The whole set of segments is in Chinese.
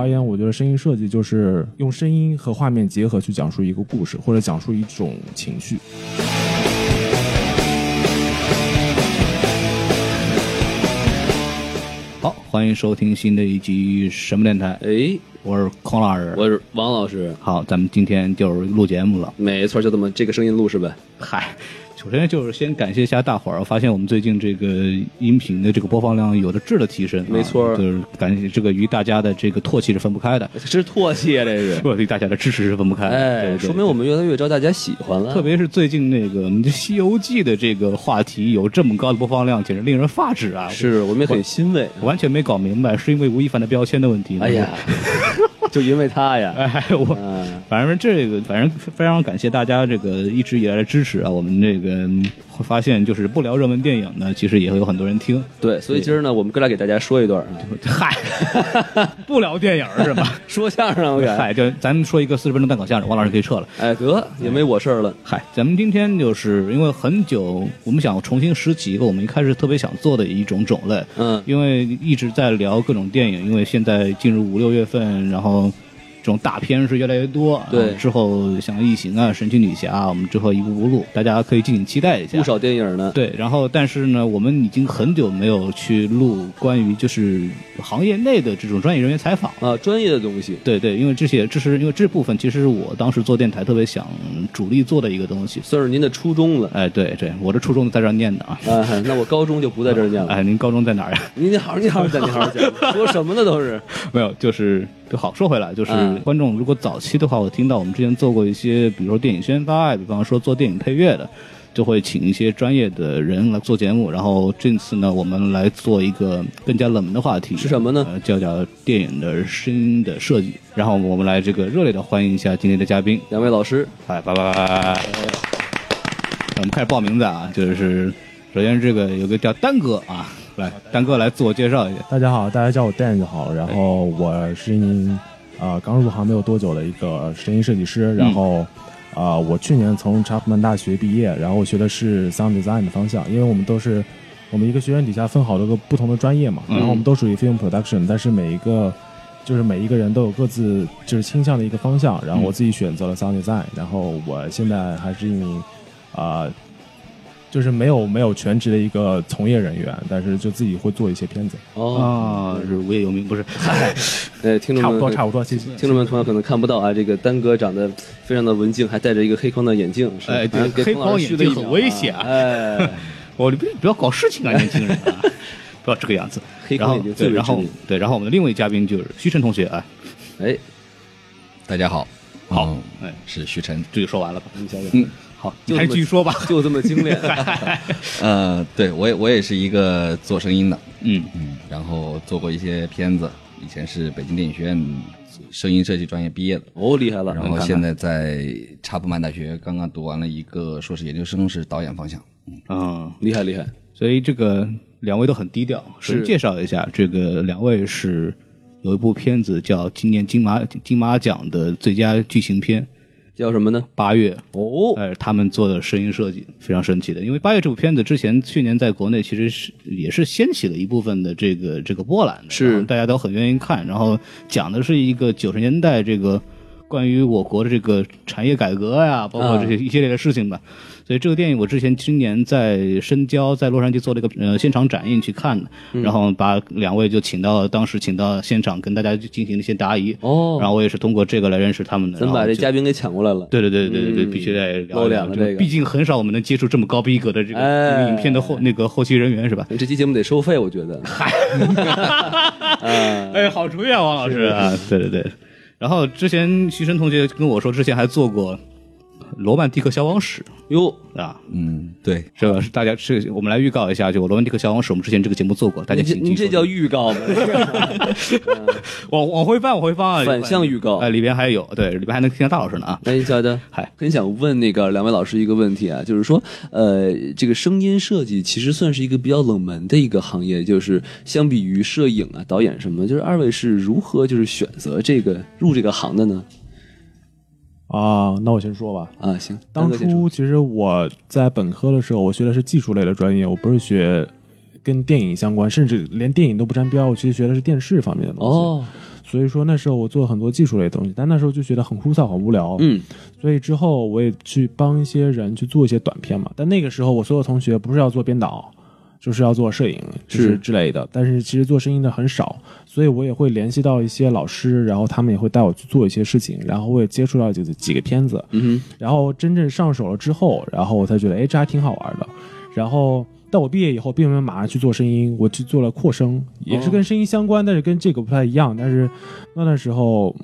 而言，我觉得声音设计就是用声音和画面结合去讲述一个故事，或者讲述一种情绪。好，欢迎收听新的一集什么电台？哎，我是孔老师。我是王老师。好，咱们今天就是录节目了。没错，就这么这个声音录是呗？嗨。首先就是先感谢一下大伙儿，发现我们最近这个音频的这个播放量有了质的提升，没错，就是感谢这个与大家的这个唾弃是分不开的，是唾弃啊，这是，不与大家的支持是分不开，哎，说明我们越来越招大家喜欢了。特别是最近那个我们《西游记》的这个话题有这么高的播放量，简直令人发指啊！是我们也很欣慰，完全没搞明白是因为吴亦凡的标签的问题。哎呀。就因为他呀，哎，我反正这个，反正非常感谢大家这个一直以来的支持啊。我们这个会发现，就是不聊热门电影呢，其实也会有很多人听。对，所以今儿呢，我们过来给大家说一段。嗨，不聊电影是吧？说相声，嗨，就咱们说一个四十分钟单口相声，王老师可以撤了。哎，得也没我事儿了。嗨，咱们今天就是因为很久，我们想重新拾起一个我们一开始特别想做的一种种类。嗯，因为一直在聊各种电影，因为现在进入五六月份，然后。这种大片是越来越多，对，之后像《异形》啊、《神奇女侠》，我们之后一步步录，大家可以敬请期待一下。不少电影呢，对。然后，但是呢，我们已经很久没有去录关于就是行业内的这种专业人员采访啊，专业的东西。对对，因为这些，这是因为这部分，其实是我当时做电台特别想主力做的一个东西，算是您的初衷了。哎，对对，我的初衷在这儿念的啊。啊，那我高中就不在这儿念了。哎，您高中在哪儿呀？您好，你好，讲，你好好讲，说什么呢？都是没有，就是。就好说回来，就是观众如果早期的话，我听到我们之前做过一些，比如说电影宣发，比方说做电影配乐的，就会请一些专业的人来做节目。然后这次呢，我们来做一个更加冷门的话题，是什么呢？叫叫电影的声音的设计。然后我们来这个热烈的欢迎一下今天的嘉宾，两位老师，哎，拜拜。我们开始报名字啊，就是首先这个有个叫丹哥啊。来，丹哥来自我介绍一下。大家好，大家叫我 Dan 就好。然后我是一名呃刚入行没有多久的一个声音设计师。然后啊，我去年从查普曼大学毕业，然后我学的是 Sound Design 的方向。因为我们都是我们一个学院底下分好多个不同的专业嘛，然后我们都属于 Film Production，但是每一个就是每一个人都有各自就是倾向的一个方向。然后我自己选择了 Sound Design，然后我现在还是一名啊。就是没有没有全职的一个从业人员，但是就自己会做一些片子。哦，是无业游民，不是？嗨，呃，听众们差不多差不多，谢谢。听众们同样可能看不到啊，这个丹哥长得非常的文静，还戴着一个黑框的眼镜。哎，对，黑框眼镜很危险啊！哎，我不不要搞事情啊，年轻人啊，不要这个样子。黑框眼镜最然后对，然后我们的另一位嘉宾就是徐晨同学啊。哎，大家好，好，哎，是徐晨，这就说完了吧？嗯。好，就还继续说吧，就这么精炼。呃，对我也我也是一个做声音的，嗯嗯，然后做过一些片子，以前是北京电影学院声音设计专业毕业的，哦，厉害了。然后现在在查普曼大学刚刚读完了一个硕士研究生，是导演方向。嗯，厉害厉害。所以这个两位都很低调，是介绍一下，这个两位是有一部片子叫今年金马金马奖的最佳剧情片。叫什么呢？八月。哦，哎，他们做的声音设计非常神奇的，因为八月这部片子之前去年在国内其实是也是掀起了一部分的这个这个波澜的，是。大家都很愿意看，然后讲的是一个九十年代这个关于我国的这个产业改革呀，包括这些一系列的事情吧。所以这个电影我之前今年在深交，在洛杉矶做了一个呃现场展映去看的，然后把两位就请到当时请到现场跟大家进行一些答疑哦，然后我也是通过这个来认识他们的。咱把这嘉宾给抢过来了。对对对对对对，必须得露脸了这个，毕竟很少我们能接触这么高逼格的这个影片的后那个后期人员是吧？这期节目得收费，我觉得。嗨，哎，好主意啊，王老师啊，对对对。然后之前徐晨同学跟我说，之前还做过《罗曼蒂克消亡史。哟，》啊，嗯，对，这个是大家是我们来预告一下，就《罗曼蒂克消亡史》，我们之前这个节目做过，大家请您这叫预告吗？往往回翻，往回翻啊，反向预告。哎，里边还有对，里边还能听到大老师呢啊。哎，小的，嗨，很想问那个两位老师一个问题啊，就是说，呃，这个声音设计其实算是一个比较冷门的一个行业，就是相比于摄影啊、导演什么，就是二位是如何就是选择这个入这个行的呢？啊，那我先说吧。啊，行，当初其实我在本科的时候，我学的是技术类的专业，我不是学跟电影相关，甚至连电影都不沾边。我其实学的是电视方面的东西。哦，所以说那时候我做了很多技术类的东西，但那时候就觉得很枯燥、很无聊。嗯，所以之后我也去帮一些人去做一些短片嘛。但那个时候我所有同学不是要做编导，就是要做摄影，就是是之类的。但是其实做声音的很少，所以我也会联系到一些老师，然后他们也会带我去做一些事情，然后我也接触到几个几个片子。嗯然后真正上手了之后，然后我才觉得，哎，这还挺好玩的。然后，但我毕业以后并没有马上去做声音，我去做了扩声，也是跟声音相关，但是跟这个不太一样。但是那段时候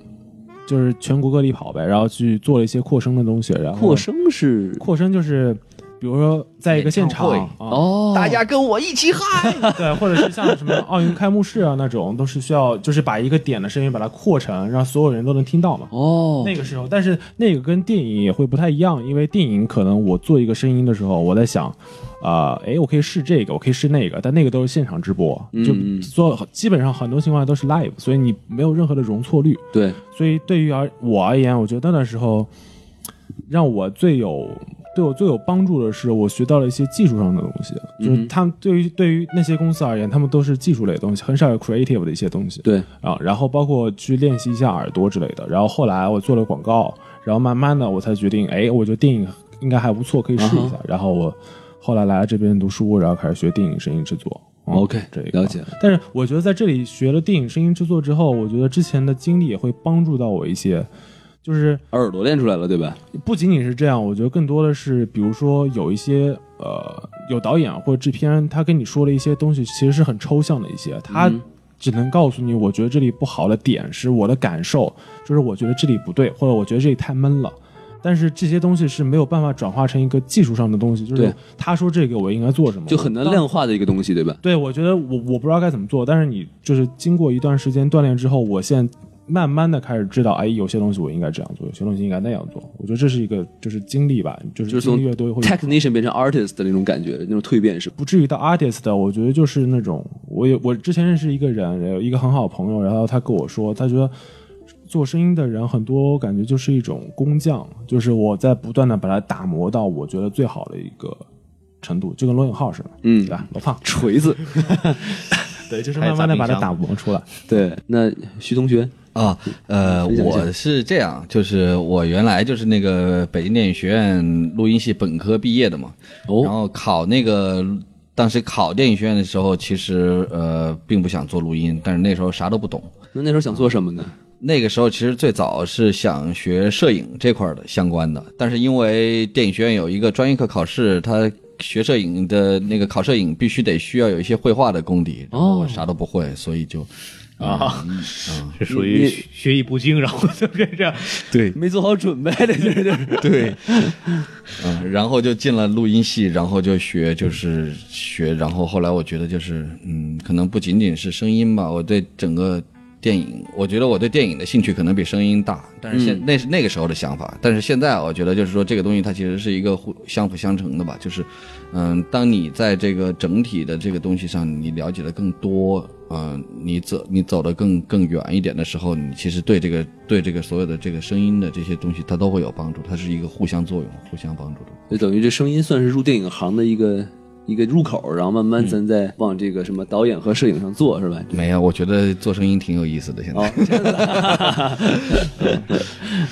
就是全国各地跑呗，然后去做了一些扩声的东西。然，后扩声是扩声就是，比如说在一个现场哦，大家跟我一起嗨，对，或者是像什么奥运开幕式啊那种，都是需要就是把一个点的声音把它扩成，让所有人都能听到嘛。哦，那个时候，但是那个跟电影也会不太一样，因为电影可能我做一个声音的时候，我在想，啊、哎，我可以试这个，我可以试那个，但那个都是现场直播，就嗯做基本上很多情况下都是 live，所以你没有任何的容错率。对，所以对于而我而言，我觉得那段时候让我最有对我最有帮助的是，我学到了一些技术上的东西。就是嗯他们对于对于那些公司而言，他们都是技术类的东西，很少有 creative 的一些东西。对，啊，然后包括去练习一下耳朵之类的。然后后来我做了广告，然后慢慢的我才决定，哎，我觉得电影应该还不错，可以试一下。啊然后我后来来了这边读书，然后开始学电影声音制作。嗯 OK，这个了解。但是我觉得在这里学了电影声音制作之后，我觉得之前的经历也会帮助到我一些，就是耳朵练出来了，对吧？不仅仅是这样，我觉得更多的是，比如说有一些呃有导演或者制片，他跟你说了一些东西，其实是很抽象的一些，他嗯只能告诉你，我觉得这里不好的点是我的感受，就是我觉得这里不对，或者我觉得这里太闷了。但是这些东西是没有办法转化成一个技术上的东西，就是他说这个我应该做什么，就很难量化的一个东西，对吧？对，我觉得我我不知道该怎么做，但是你就是经过一段时间锻炼之后，我现在慢慢的开始知道，哎，有些东西我应该这样做，有些东西应该那样做。我觉得这是一个就是经历吧，就是就是从经历越多会 technician 变成 artist 的那种感觉，那种蜕变是？不至于到 artist 的。我觉得就是那种，我有我之前认识一个人，有一个很好的朋友，然后他跟我说，他觉得。做声音的人很多，我感觉就是一种工匠，就是我在不断的把它打磨到我觉得最好的一个程度，就跟罗永浩似的，嗯对吧？罗胖，锤子，对，就是慢慢的把它打磨出来。对。那徐同学，啊，呃，我是这样，就是我原来就是那个北京电影学院录音系本科毕业的嘛，哦然哦，后考那个当时考电影学院的时候，其实呃并不想做录音，但是那时候啥都不懂。那那时候想做什么呢？那个时候其实最早是想学摄影这块儿的相关的，但是因为电影学院有一个专业课考试，它学摄影的那个考摄影必须得需要有一些绘画的功底，然后我啥都不会，所以就啊，嗯 是属于学艺不精，然后就变这样。对没做好准备的，就是就是。对，嗯，然后就进了录音系，然后就学，就是学，然后后来我觉得就是，嗯，可能不仅仅是声音吧，我对整个电影，我觉得我对电影的兴趣可能比声音大，但是现、嗯那是那个时候的想法，但是现在我觉得就是说这个东西它其实是一个互相辅相成的吧，就是，嗯，当你在这个整体的这个东西上你了解的更多。嗯，你走你走得更更远一点的时候，你其实对这个对这个所有的这个声音的这些东西，它都会有帮助，它是一个互相作用、互相帮助的。就等于这声音算是入电影行的一个一个入口，然后慢慢咱再往这个什么导演和摄影上做，是吧？没有，我觉得做声音挺有意思的。现在，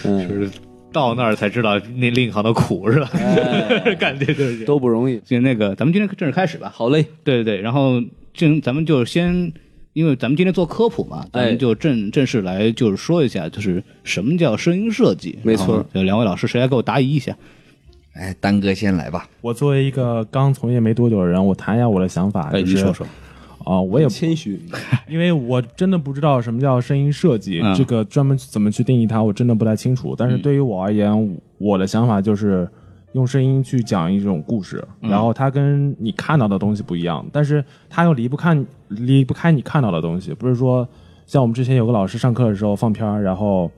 就是到那儿才知道那另一行的苦是吧？哎 感觉就是这。都不容易。就那个，咱们今天正式开始吧。好嘞，对对对，然后正咱们就先，因为咱们今天做科普嘛，咱哎们就正正式来就是说一下，就是什么叫声音设计。没错就两位老师谁来给我答疑一下？哎，丹哥先来吧。我作为一个刚从业没多久的人，我谈一下我的想法，哎，你说说。啊，我也谦虚，因为我真的不知道什么叫声音设计，嗯这个专门怎么去定义它，我真的不太清楚。但是对于我而言，我的想法就是用声音去讲一种故事，然后它跟你看到的东西不一样，但是它又离不开离不开你看到的东西。不是说像我们之前有个老师上课的时候放片儿，然后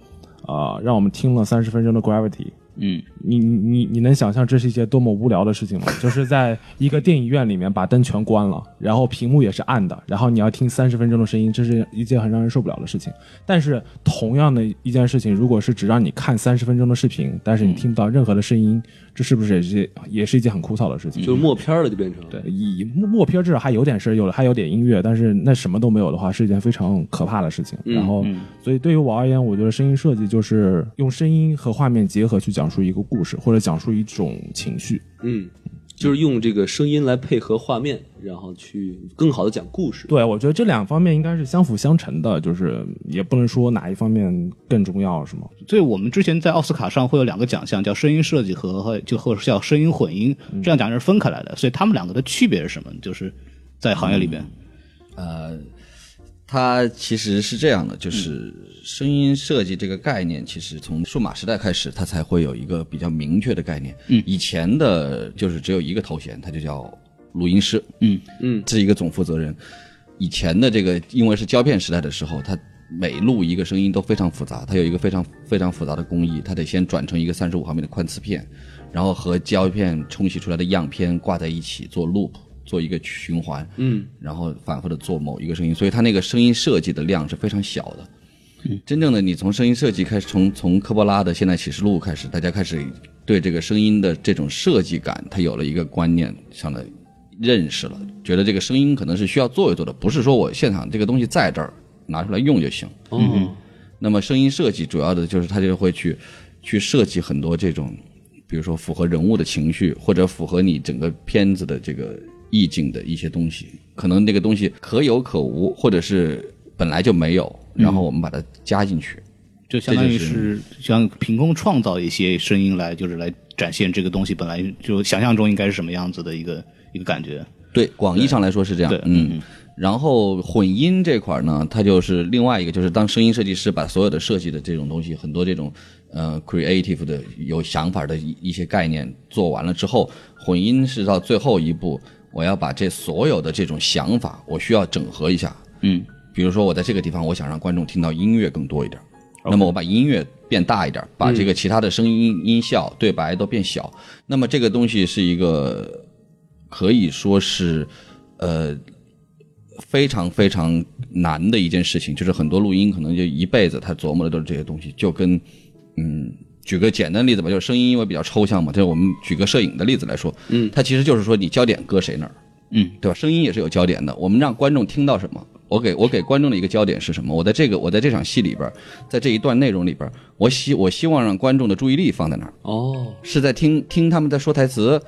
呃让我们听了三十分钟的 Gravity。嗯，你你你你能想象这是一件多么无聊的事情吗？就是在一个电影院里面把灯全关了，然后屏幕也是暗的，然后你要听三十分钟的声音，这是一件很让人受不了的事情。但是同样的一件事情，如果是只让你看三十分钟的视频，但是你听不到任何的声音，这是不是也是也是一件很枯燥的事情？就是默片了，就变成对，以默默片至少还有点事儿，有还有点音乐，但是那什么都没有的话，是一件非常可怕的事情。嗯然后，所以对于我而言，我觉得声音设计就是用声音和画面结合去讲述一个故事，或者讲述一种情绪。嗯，就是用这个声音来配合画面，然后去更好的讲故事。对，我觉得这两方面应该是相辅相成的，就是也不能说哪一方面更重要，是吗？所以我们之前在奥斯卡上会有两个奖项，叫声音设计和和就或者叫声音混音，这样奖是分开来的。所以他们两个的区别是什么？就是在行业里边，呃，它其实是这样的，就是声音设计这个概念，其实从数码时代开始，它才会有一个比较明确的概念。嗯，以前的就是只有一个头衔，它就叫录音师。嗯嗯，是一个总负责人。以前的这个，因为是胶片时代的时候，它每录一个声音都非常复杂，它有一个非常非常复杂的工艺，它得先转成一个三十五毫米的宽磁片，然后和胶片冲洗出来的样片挂在一起做 loop，做一个循环，嗯，然后反复的做某一个声音，所以它那个声音设计的量是非常小的。真正的你从声音设计开始，从从科波拉的《现代启示录》开始，大家开始对这个声音的这种设计感，他有了一个观念上的认识了，觉得这个声音可能是需要做一做的，不是说我现场这个东西在这儿拿出来用就行。嗯，那么声音设计主要的就是他就会去去设计很多这种，比如说符合人物的情绪，或者符合你整个片子的这个意境的一些东西，可能那个东西可有可无，或者是本来就没有，然后我们把它加进去。就相当于是像凭空创造一些声音来，就是来展现这个东西本来就想象中应该是什么样子的一个一个感觉。对，广义上来说是这样对，嗯。然后混音这块儿呢，它就是另外一个，就是当声音设计师把所有的设计的这种东西，很多这种呃 creative 的有想法的一一些概念做完了之后，混音是到最后一步，我要把这所有的这种想法，我需要整合一下。嗯，比如说我在这个地方，我想让观众听到音乐更多一点，那么我把音乐变大一点，把这个其他的声音、音效、对白都变小。那么这个东西是一个可以说是呃非常非常难的一件事情，就是很多录音可能就一辈子他琢磨的都是这些东西，就跟嗯。举个简单的例子吧，就是声音因为比较抽象嘛，就是我们举个摄影的例子来说，嗯，它其实就是说你焦点搁谁那儿，嗯，对吧？声音也是有焦点的，我们让观众听到什么，我给我给观众的一个焦点是什么？我在这个我在这场戏里边，在这一段内容里边，我希我希望让观众的注意力放在哪儿？哦，是在听听他们在说台词，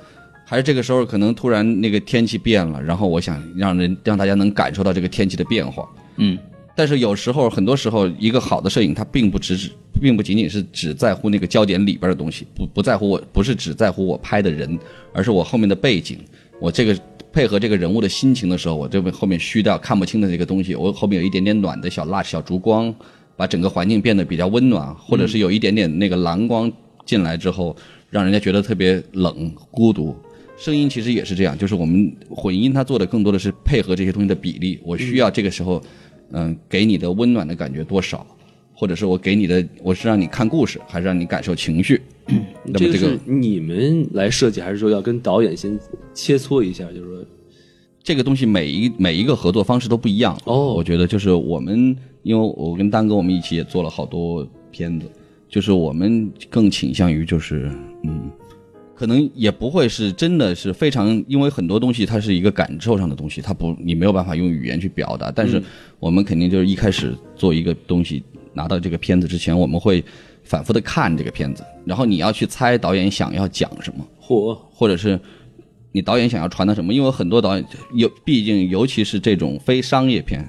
还是这个时候可能突然那个天气变了，然后我想让人让大家能感受到这个天气的变化。嗯，但是有时候很多时候，一个好的摄影它并不只只，并不仅仅是只在乎那个焦点里边的东西，不不在乎我不是只在乎我拍的人，而是我后面的背景，我这个。配合这个人物的心情的时候，我这边后面虚掉看不清的这个东西，我后面有一点点暖的小蜡小烛光，把整个环境变得比较温暖，或者是有一点点那个蓝光进来之后，让人家觉得特别冷孤独。声音其实也是这样，就是我们混音它做的更多的是配合这些东西的比例，我需要这个时候，嗯，给你的温暖的感觉多少，或者是我给你的，我是让你看故事，还是让你感受情绪？那么这个你们来设计，还是说要跟导演先切磋一下？就是说，这个东西每一每一个合作方式都不一样哦我觉得就是我们，因为我跟丹哥我们一起也做了好多片子，就是我们更倾向于就是嗯，可能也不会是真的是非常，因为很多东西它是一个感受上的东西，它不你没有办法用语言去表达，但是我们肯定就是一开始做一个东西拿到这个片子之前，我们会反复的看这个片子，然后你要去猜导演想要讲什么。或，或者是你导演想要传达什么？因为很多导演有，毕竟尤其是这种非商业片，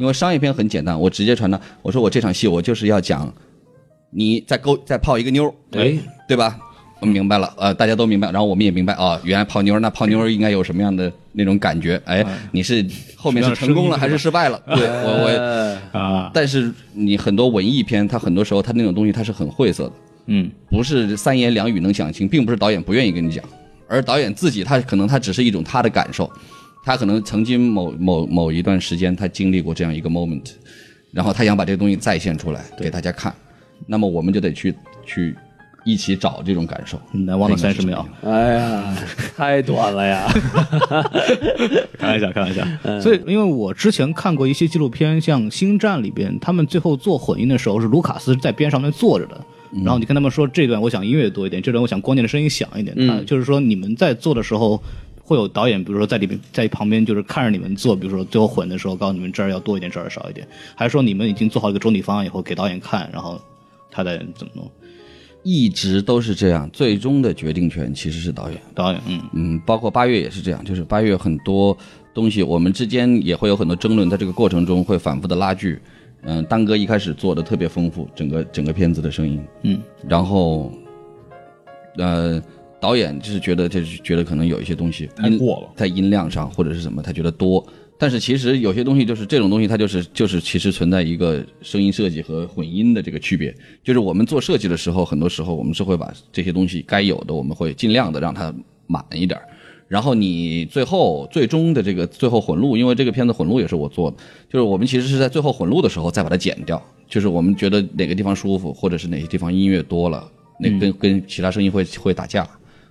因为商业片很简单，我直接传达，我说我这场戏我就是要讲你再勾再泡一个妞儿，哎，对吧？明白了，呃，大家都明白，然后我们也明白啊，原来泡妞儿，那泡妞儿应该有什么样的那种感觉？哎，你是后面是成功了还是失败了？对我我，呃啊，但是你很多文艺片，它很多时候它那种东西它是很晦涩的，嗯，不是三言两语能讲清，并不是导演不愿意跟你讲，而导演自己他可能他只是一种他的感受，他可能曾经某某某一段时间他经历过这样一个 moment，然后他想把这个东西再现出来给大家看，那么我们就得去去一起找这种感受。难忘的三十秒，哎呀，太短了呀！开玩笑，开玩笑。所以，因为我之前看过一些纪录片，像《星战》里边，他们最后做混音的时候，是卢卡斯在边上面坐着的。然后你跟他们说，这段我想音乐多一点，这段我想光键的声音响一点。嗯就是说，你们在做的时候，会有导演，比如说在里面在旁边，就是看着你们做，比如说最后混的时候，告诉你们这儿要多一点，这儿少一点，还是说你们已经做好一个总体方案以后给导演看，然后他再怎么弄？一直都是这样，最终的决定权其实是导演。导演，嗯嗯，包括八月也是这样，就是八月很多东西，我们之间也会有很多争论，在这个过程中会反复的拉锯。嗯，丹哥一开始做的特别丰富，整个整个片子的声音，嗯，然后，呃，导演就是觉得就是觉得可能有一些东西太过了在音量上或者是什么，他觉得多。但是其实有些东西就是这种东西，它就是就是其实存在一个声音设计和混音的这个区别。就是我们做设计的时候，很多时候我们是会把这些东西该有的，我们会尽量的让它满一点。然后你最后最终的这个最后混录，因为这个片子混录也是我做的，就是我们其实是在最后混录的时候再把它剪掉，就是我们觉得哪个地方舒服，或者是哪些地方音乐多了，那跟、跟其他声音会会打架，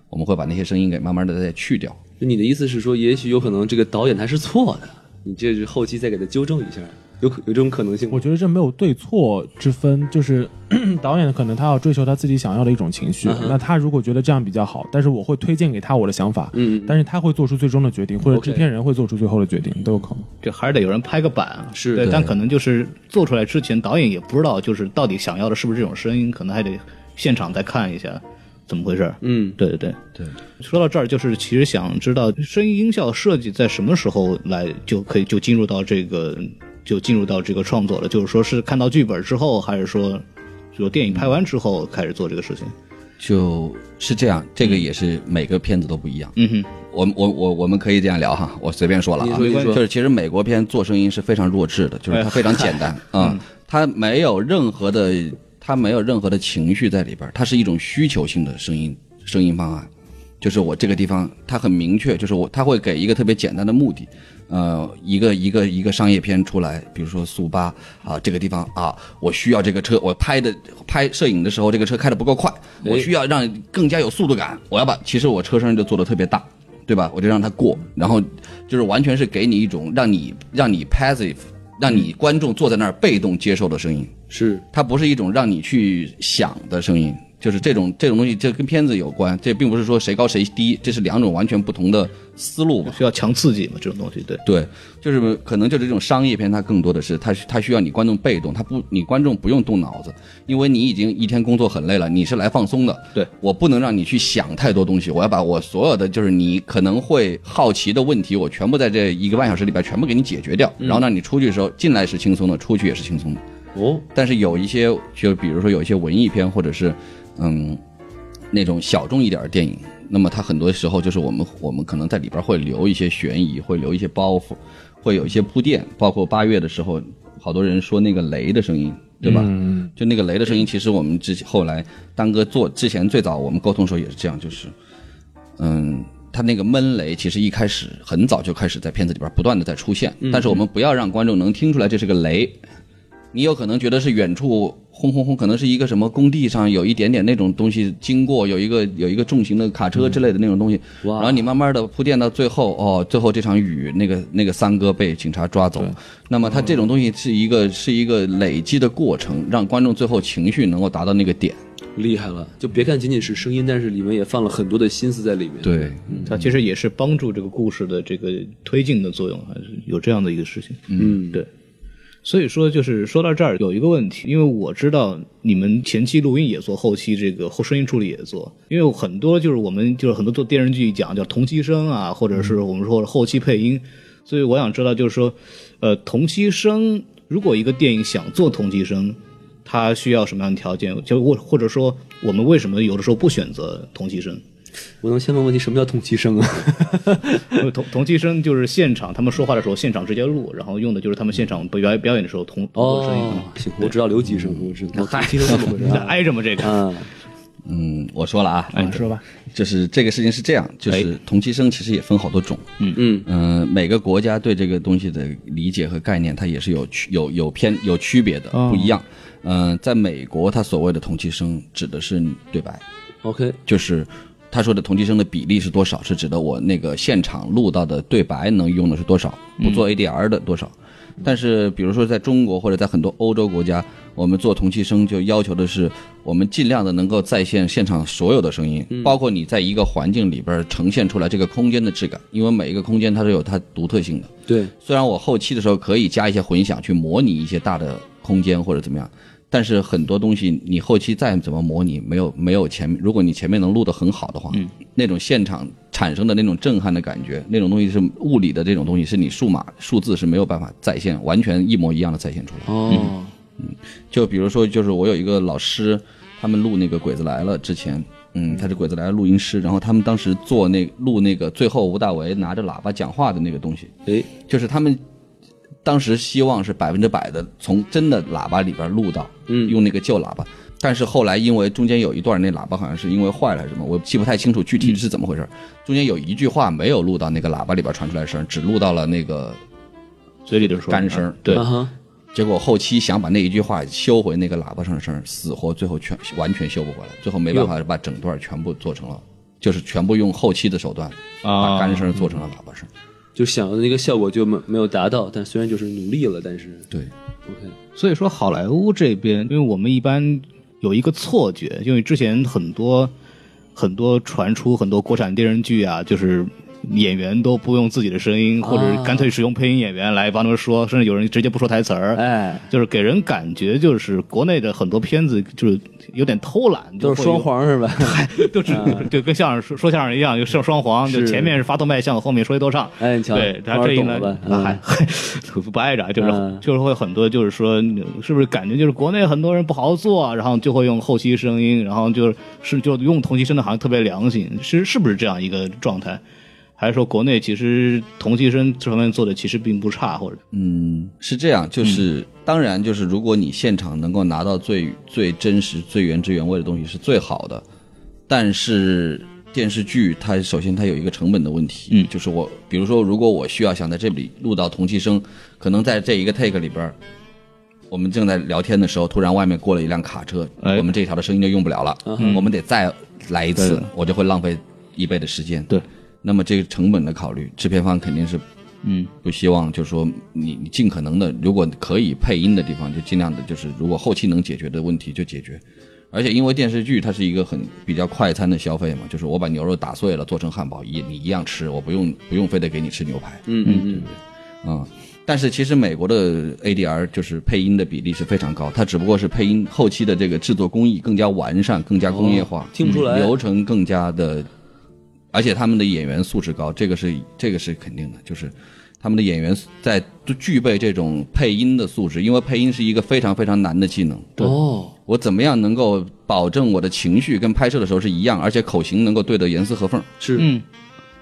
我们会把那些声音给慢慢的再去掉。就你的意思是说，也许有可能这个导演他是错的，你这是后期再给他纠正一下，有可有这种可能性吗？我觉得这没有对错之分，就是 导演可能他要追求他自己想要的一种情绪，嗯那他如果觉得这样比较好，但是我会推荐给他我的想法，嗯但是他会做出最终的决定，或者 OK 制片人会做出最后的决定，都有可能。这还是得有人拍个板是对但可能就是做出来之前，导演也不知道，就是到底想要的是不是这种声音，可能还得现场再看一下怎么回事。嗯，对对对。对，说到这儿，就是其实想知道声音音效设计在什么时候来就可以就进入到这个就进入到这个创作了，就是说是看到剧本之后，还是说就电影拍完之后开始做这个事情？就是这样，这个也是每个片子都不一样。嗯哼，我我我我们可以这样聊哈，我随便说了啊，就是其实美国片做声音是非常弱智的，就是它非常简单。啊、它没有任何的它没有任何的情绪在里边儿，它是一种需求性的声音声音方案，就是我这个地方它很明确，就是我它会给一个特别简单的目的。呃，一个一个一个商业片出来，比如说速八啊，这个地方啊，我需要这个车，我拍的拍摄影的时候，这个车开的不够快，我需要让更加有速度感，我要把其实我车身就做的特别大，对吧？我就让它过，然后就是完全是给你一种让你让你 passive，让你观众坐在那儿被动接受的声音，是它不是一种让你去想的声音，就是这种这种东西，这跟片子有关，这并不是说谁高谁低，这是两种完全不同的思路吧。需要强刺激嘛，这种东西，对。对，就是可能就是这种商业片，它更多的是它它需要你观众被动，它不你观众不用动脑子，因为你已经一天工作很累了，你是来放松的。对我不能让你去想太多东西，我要把我所有的就是你可能会好奇的问题，我全部在这一个半小时里边全部给你解决掉，然后让你出去的时候进来是轻松的，出去也是轻松的。哦，但是有一些，就比如说有一些文艺片，或者是嗯那种小众一点的电影，那么它很多时候就是我们我们可能在里边会留一些悬疑，会留一些包袱，会有一些铺垫。包括八月的时候，好多人说那个雷的声音，对吧？嗯，就那个雷的声音，其实我们之后来丹哥做之前最早我们沟通的时候也是这样，就是嗯。他那个闷雷其实一开始很早就开始在片子里边不断的在出现，但是我们不要让观众能听出来这是个雷，你有可能觉得是远处轰轰轰，可能是一个什么工地上有一点点那种东西经过，有一个有一个重型的卡车之类的那种东西，哇然后你慢慢的铺垫到最后，哦，最后这场雨，那个那个三哥被警察抓走，那么他这种东西是一个是一个累积的过程，让观众最后情绪能够达到那个点。厉害了！就别看仅仅是声音，但是里面也放了很多的心思在里面。，对，它其实也是帮助这个故事的这个推进的作用，还是有这样的一个事情。嗯，对。所以说，就是说到这儿有一个问题，因为我知道你们前期录音也做，后期这个后声音处理也做，因为很多就是我们就是很多做电视剧讲叫同期声啊，或者是我们说后期配音，所以我想知道就是说，呃，同期声如果一个电影想做同期声，它需要什么样的条件，就或或者说我们为什么有的时候不选择同期声？我能先问问题，什么叫同期声啊？因为同同期声就是现场他们说话的时候现场直接录，然后用的就是他们现场表演表演的时候同同步声音。哦，行，我知道留级声，我知道同期声怎么回事？挨着吗？这个，啊，嗯，我说了啊，你说吧，就是这个事情是这样，就是同期声其实也分好多种，嗯嗯嗯、每个国家对这个东西的理解和概念，它也是有区有有偏有区别的，哦不一样。嗯、在美国，它所谓的同期声指的是对白，，OK，就是他说的同期声的比例是多少，是指的我那个现场录到的对白能用的是多少，不做 ADR 的多少。但是，比如说在中国或者在很多欧洲国家，我们做同期声就要求的是，我们尽量的能够再现现场所有的声音，包括你在一个环境里边呈现出来这个空间的质感，因为每一个空间它是有它独特性的。对，虽然我后期的时候可以加一些混响去模拟一些大的空间或者怎么样，但是很多东西你后期再怎么模拟，没有没有前面，如果你前面能录得很好的话，那种现场产生的那种震撼的感觉，那种东西是物理的这种东西，是你数码数字是没有办法再现完全一模一样的再现出来。哦，嗯就比如说，就是我有一个老师，他们录那个《鬼子来了》之前，嗯，他是《鬼子来的》录音师，然后他们当时做那录那个最后吴大维拿着喇叭讲话的那个东西，哎，就是他们当时希望是百分之百的从真的喇叭里边录到，嗯。用那个旧喇叭。但是后来因为中间有一段那喇叭好像是因为坏了还是什么，我记不太清楚具体是怎么回事。中间有一句话没有录到那个喇叭里边传出来的声，只录到了那个嘴里的说干声对。啊，结果后期想把那一句话修回那个喇叭上的声，死活最后全完全修不回来，最后没办法把整段全部做成了，就是全部用后期的手段把啊。干声做成了喇叭声。就想要的那个效果就没没有达到，但虽然就是努力了，但是对，OK，所以说好莱坞这边，因为我们一般有一个错觉，因为之前很多很多传出很多国产电视剧啊，就是演员都不用自己的声音，或者干脆使用配音演员来帮他们说，甚至有人直接不说台词儿。哎，就是给人感觉就是国内的很多片子就是有点偷懒，就是双。簧是吧？就是就跟相声说说相声一样，就像双簧，就前面是发动脉象，后面说一逗唱。哎，对，他这一呢还 不挨着啊，就是嗯就是会很多，就是说，是不是感觉就是国内很多人不好好做，然后就会用后期声音，然后就是是就用同期声的，好像特别良心，是是不是这样一个状态？还是说国内其实同期声这方面做的其实并不差，或者？嗯，是这样，就是、当然就是如果你现场能够拿到最最真实、最原汁原味的东西是最好的，但是电视剧它首先它有一个成本的问题，嗯。就是我比如说如果我需要想在这里录到同期声，可能在这一个 take 里边儿。我们正在聊天的时候，突然外面过了一辆卡车，哎。我们这条的声音就用不了了，我们得再来一次，我就会浪费一倍的时间。对，那么这个成本的考虑，制片方肯定是嗯。不希望，就是说你你尽可能的，如果可以配音的地方，就尽量的，就是如果后期能解决的问题就解决。而且因为电视剧它是一个很比较快餐的消费嘛，就是我把牛肉打碎了做成汉堡，一你一样吃，我不用不用非得给你吃牛排，嗯嗯嗯，啊、但是其实美国的 ADR 就是配音的比例是非常高，它只不过是配音后期的这个制作工艺更加完善、更加工业化，哦听不出来流程更加的，而且他们的演员素质高，这个是这个是肯定的，就是他们的演员在都具备这种配音的素质，因为配音是一个非常非常难的技能。哦，我怎么样能够保证我的情绪跟拍摄的时候是一样，而且口型能够对得严丝合缝？是，嗯。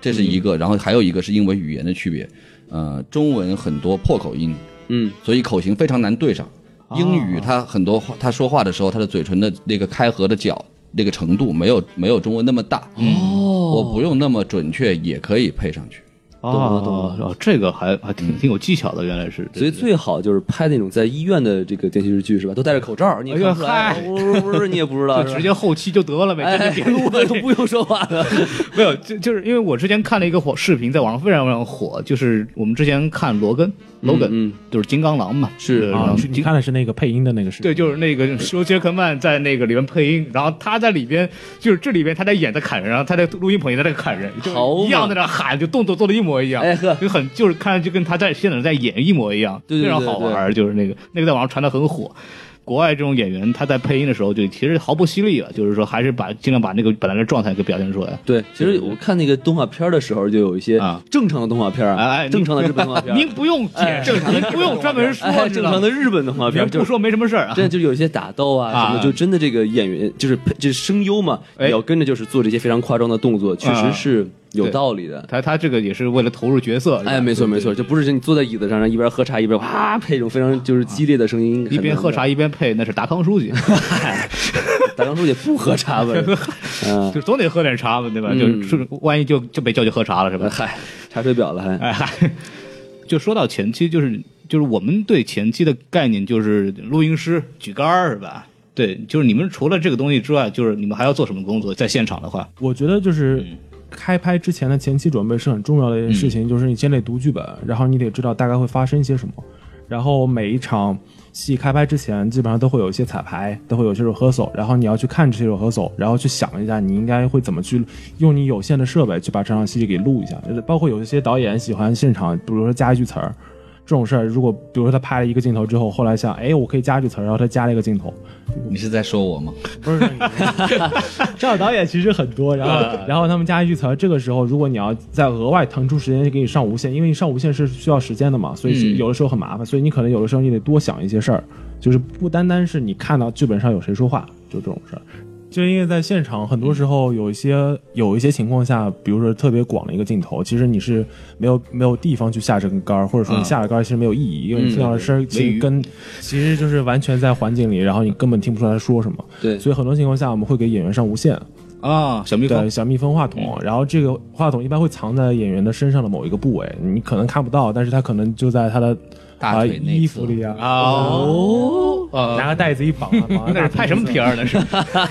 这是一个，然后还有一个是因为语言的区别，呃，中文很多破口音，嗯，所以口型非常难对上。英语他很多话，他说话的时候，他的嘴唇的那个开合的角那个程度没有没有中文那么大，哦，我不用那么准确也可以配上去。懂了懂了哦，这个还还挺挺有技巧的，原来是。所以最好就是拍那种在医院的这个电视剧是吧？都戴着口罩，你也看不出来，哎不是不是，你也不知道，就直接后期就得了呗，别录了，都不用说话了。没有，就就是因为我之前看了一个火视频，在网上非常非常火，就是我们之前看罗根，Logan，、嗯就是金刚狼嘛，是你看的是那个配音的那个视频，对，就是那个说杰克曼在那个里面配音，然后他在里边就是这里边他在演的砍人，然后他在录音棚也在那个砍人，就一样在那喊，就动作做的一模一样，哎呵就很就是看着就跟他在现场在演一模一样，非常好玩，就是那个那个在网上传的很火。国外这种演员他在配音的时候就其实毫不犀利了，就是说还是把尽量把那个本来的状态给表现出来。对，其实我看那个动画片的时候，就有一些啊。正常的动画片啊，正常的日本动画片，您不用解释，您不用专门说，正常的日本动画片，不说没什么事儿啊。真的就有一些打斗啊什么，啊就真的这个演员就是配这声优嘛，哎。也要跟着就是做这些非常夸张的动作，确实啊。是有道理的。他他这个也是为了投入角色，哎，没错没错，就不是你坐在椅子上，然后一边喝茶一边哇配一种非常就是激烈的声音，一边喝茶一边配，那是达康书记，达康书记不喝茶吧？嗯，就总得喝点茶吧，对吧？嗯就是万一就就被叫去喝茶了，是吧？嗨，茶水表了还。哎，嗨，就说到前期，就是就是我们对前期的概念就是录音师举杆儿，是吧？对，就是你们除了这个东西之外，就是你们还要做什么工作？在现场的话，我觉得就是嗯开拍之前的前期准备是很重要的一件事情，就是你先得读剧本，然后你得知道大概会发生些什么，然后每一场戏开拍之前基本上都会有一些彩排，都会有一些 rehearsal，然后你要去看这些 rehearsal，然后去想一下你应该会怎么去用你有限的设备去把这场戏给录一下，包括有一些导演喜欢现场，比如说加一句词儿。这种事儿，如果比如说他拍了一个镜头之后，后来想，哎，我可以加一句词儿，然后他加了一个镜头，你是在说我吗？不是，这样导演其实很多，然后然后他们加一句词儿，这个时候如果你要再额外腾出时间给你上无线，因为你上无线是需要时间的嘛，所以有的时候很麻烦，所以你可能有的时候你得多想一些事儿，就是不单单是你看到剧本上有谁说话，就这种事儿。就因为在现场，很多时候有一些有一些情况下，比如说特别广的一个镜头，其实你是没有没有地方去下这根杆儿，或者说你下了杆儿其实没有意义，因为你听到的声儿其实跟其实就是完全在环境里，然后你根本听不出来说什么。对，所以很多情况下我们会给演员上无线，啊，小蜜蜂。对，小蜜蜂话筒，然后这个话筒一般会藏在演员的身上的某一个部位，你可能看不到，但是他可能就在他的啊大腿衣服里啊，哦，拿个袋子一绑啊，绑在 那是拍什么片儿？呢是，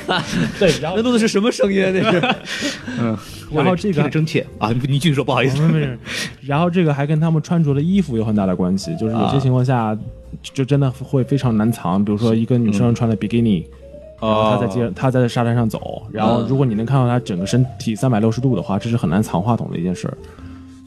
对，然后那录的是什么声音？那是？嗯。然后这个真切。啊！你你继续说，不好意思。没事，然后这个还跟他们穿着的衣服有很大的关系，就是有些情况下就真的会非常难藏，比如说一个女生穿的比基尼。然后她在街，她在沙滩上走，然后如果你能看到她整个身体三百六十度的话，这是很难藏话筒的一件事儿。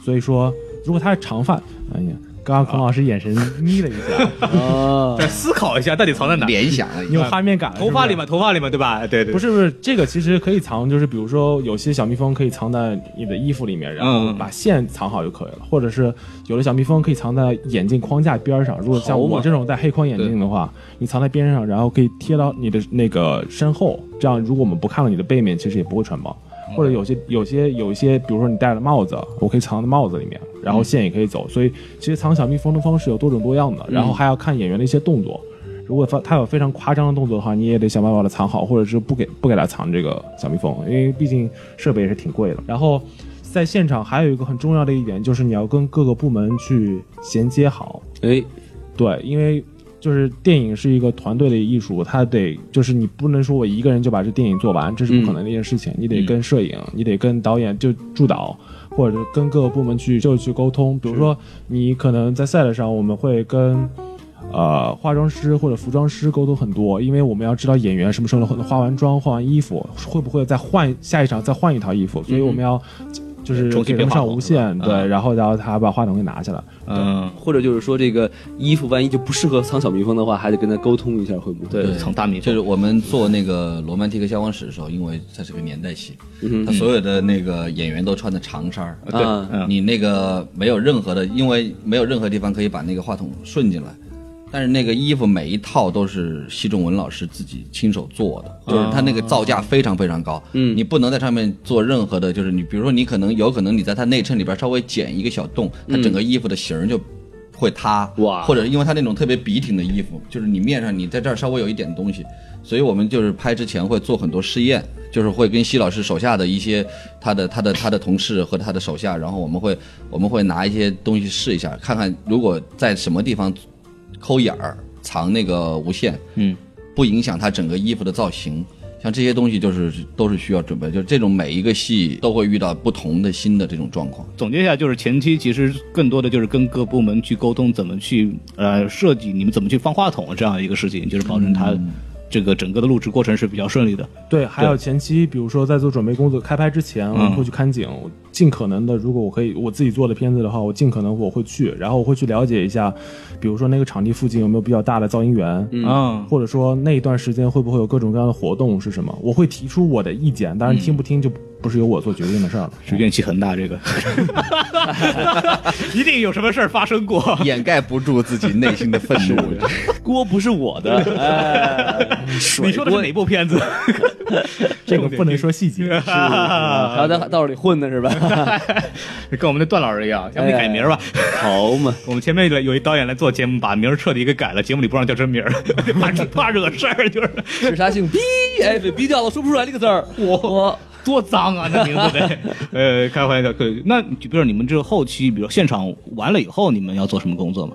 所以说，如果她是长发，哎呀，刚刚孔老师眼神眯了一下，啊，再思考一下，到底藏在哪？联想了一你有，画面感了，是是头发里面，头发里面，对吧？对对，不是不是，这个其实可以藏，就是比如说有些小蜜蜂可以藏在你的衣服里面，然后嗯把线藏好就可以了，或者是有的小蜜蜂可以藏在眼镜框架边上。如果像我这种戴黑框眼镜的话，你藏在边上，然后可以贴到你的那个身后，这样如果我们不看到你的背面，其实也不会穿帮。或者有些有些有一些，比如说你戴了帽子，我可以藏在帽子里面，然后线也可以走。所以其实藏小蜜蜂的方式有多种多样的，然后还要看演员的一些动作。如果他他有非常夸张的动作的话，你也得想办法把它藏好，或者是不给不给他藏这个小蜜蜂，因为毕竟设备也是挺贵的。然后在现场还有一个很重要的一点，就是你要跟各个部门去衔接好。哎，对，因为就是电影是一个团队的艺术，它得就是你不能说我一个人就把这电影做完，这是不可能的一件事情。你得跟摄影，你得跟导演就助导，或者是跟各个部门去就去沟通。比如说你可能在 set 上，我们会跟。呃，化妆师或者服装师沟通很多，因为我们要知道演员什么时候能化完妆、换完衣服，会不会再换下一场再换一套衣服，所以我们要就是给他们上无线，吧对，然后然后他把话筒给拿下来，嗯，或者就是说这个衣服万一就不适合藏小蜜蜂的话，还得跟他沟通一下，会不会？对，藏大蜜蜂。就是我们做那个罗曼蒂克消亡史的时候，因为它是个年代戏，嗯他所有的那个演员都穿的长衫儿，对你那个没有任何的，因为没有任何地方可以把那个话筒顺进来。但是那个衣服每一套都是奚仲文老师自己亲手做的，就是他那个造价非常非常高，嗯。你不能在上面做任何的，就是你比如说你可能有可能你在它内衬里边稍微剪一个小洞，它整个衣服的型儿就会塌，哇。或者因为它那种特别笔挺的衣服，就是你面上你在这儿稍微有一点东西，所以我们就是拍之前会做很多试验，就是会跟奚老师手下的一些他的他的他的同事和他的手下，然后我们会我们会拿一些东西试一下，看看如果在什么地方抠眼儿藏那个无线，嗯，不影响他整个衣服的造型。像这些东西就是都是需要准备，就这种每一个戏都会遇到不同的新的这种状况。总结一下，就是前期其实更多的就是跟各部门去沟通，怎么去呃设计你们怎么去放话筒这样一个事情，就是保证它这个整个的录制过程是比较顺利的。对，还有前期，比如说在做准备工作、开拍之前，我们会去看景。尽可能的，如果我可以我自己做的片子的话，我尽可能我会去，然后我会去了解一下，比如说那个场地附近有没有比较大的噪音源，嗯，或者说那一段时间会不会有各种各样的活动是什么，我会提出我的意见，当然听不听就不是由我做决定的事儿了。是怨气很大，这个 一定有什么事儿发生过。掩盖不住自己内心的愤怒。锅不是我的，哎，你说的是哪部片子？这个不能说细节。还要在道里混的是吧？跟我们那段老师一样，要不你改名吧？好嘛，我们前面有一导演来做节目，把名儿彻底给改了，节目里不让叫真名儿，怕怕惹事儿，就是是啥姓逼？哎，被逼掉了，说不出来这个字儿。我多脏啊，那名字得。呃，开玩笑，可以。那就比如你们这个后期，比如现场完了以后，你们要做什么工作吗？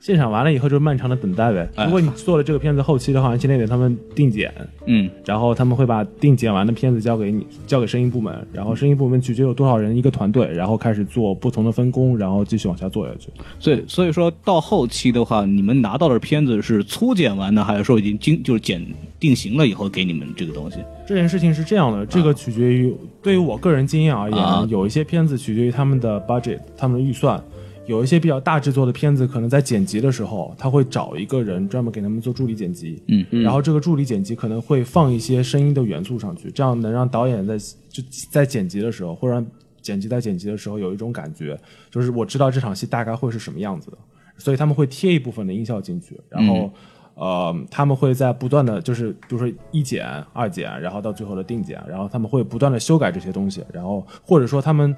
现场完了以后就是漫长的等待呗。如果你做了这个片子后期的话，现在得他们定剪，嗯，然后他们会把定剪完的片子交给你，交给声音部门，然后声音部门取决有多少人一个团队，然后开始做不同的分工，然后继续往下做下去。所以所以说到后期的话，你们拿到的片子是粗剪完的，还是说已经精就是剪定型了以后给你们这个东西？这件事情是这样的，这个取决于对于我个人经验而言，啊有一些片子取决于他们的 budget，他们的预算。有一些比较大制作的片子，可能在剪辑的时候，他会找一个人专门给他们做助理剪辑，嗯然后这个助理剪辑可能会放一些声音的元素上去，这样能让导演在就在剪辑的时候，或者让剪辑在剪辑的时候有一种感觉，就是我知道这场戏大概会是什么样子的，所以他们会贴一部分的音效进去，然后。呃，他们会在不断的就是，比如说一剪、二剪，然后到最后的定剪，然后他们会不断的修改这些东西，然后或者说他们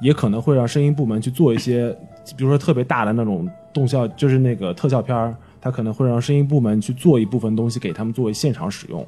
也可能会让声音部门去做一些，比如说特别大的那种动效，就是那个特效片儿，他可能会让声音部门去做一部分东西给他们作为现场使用，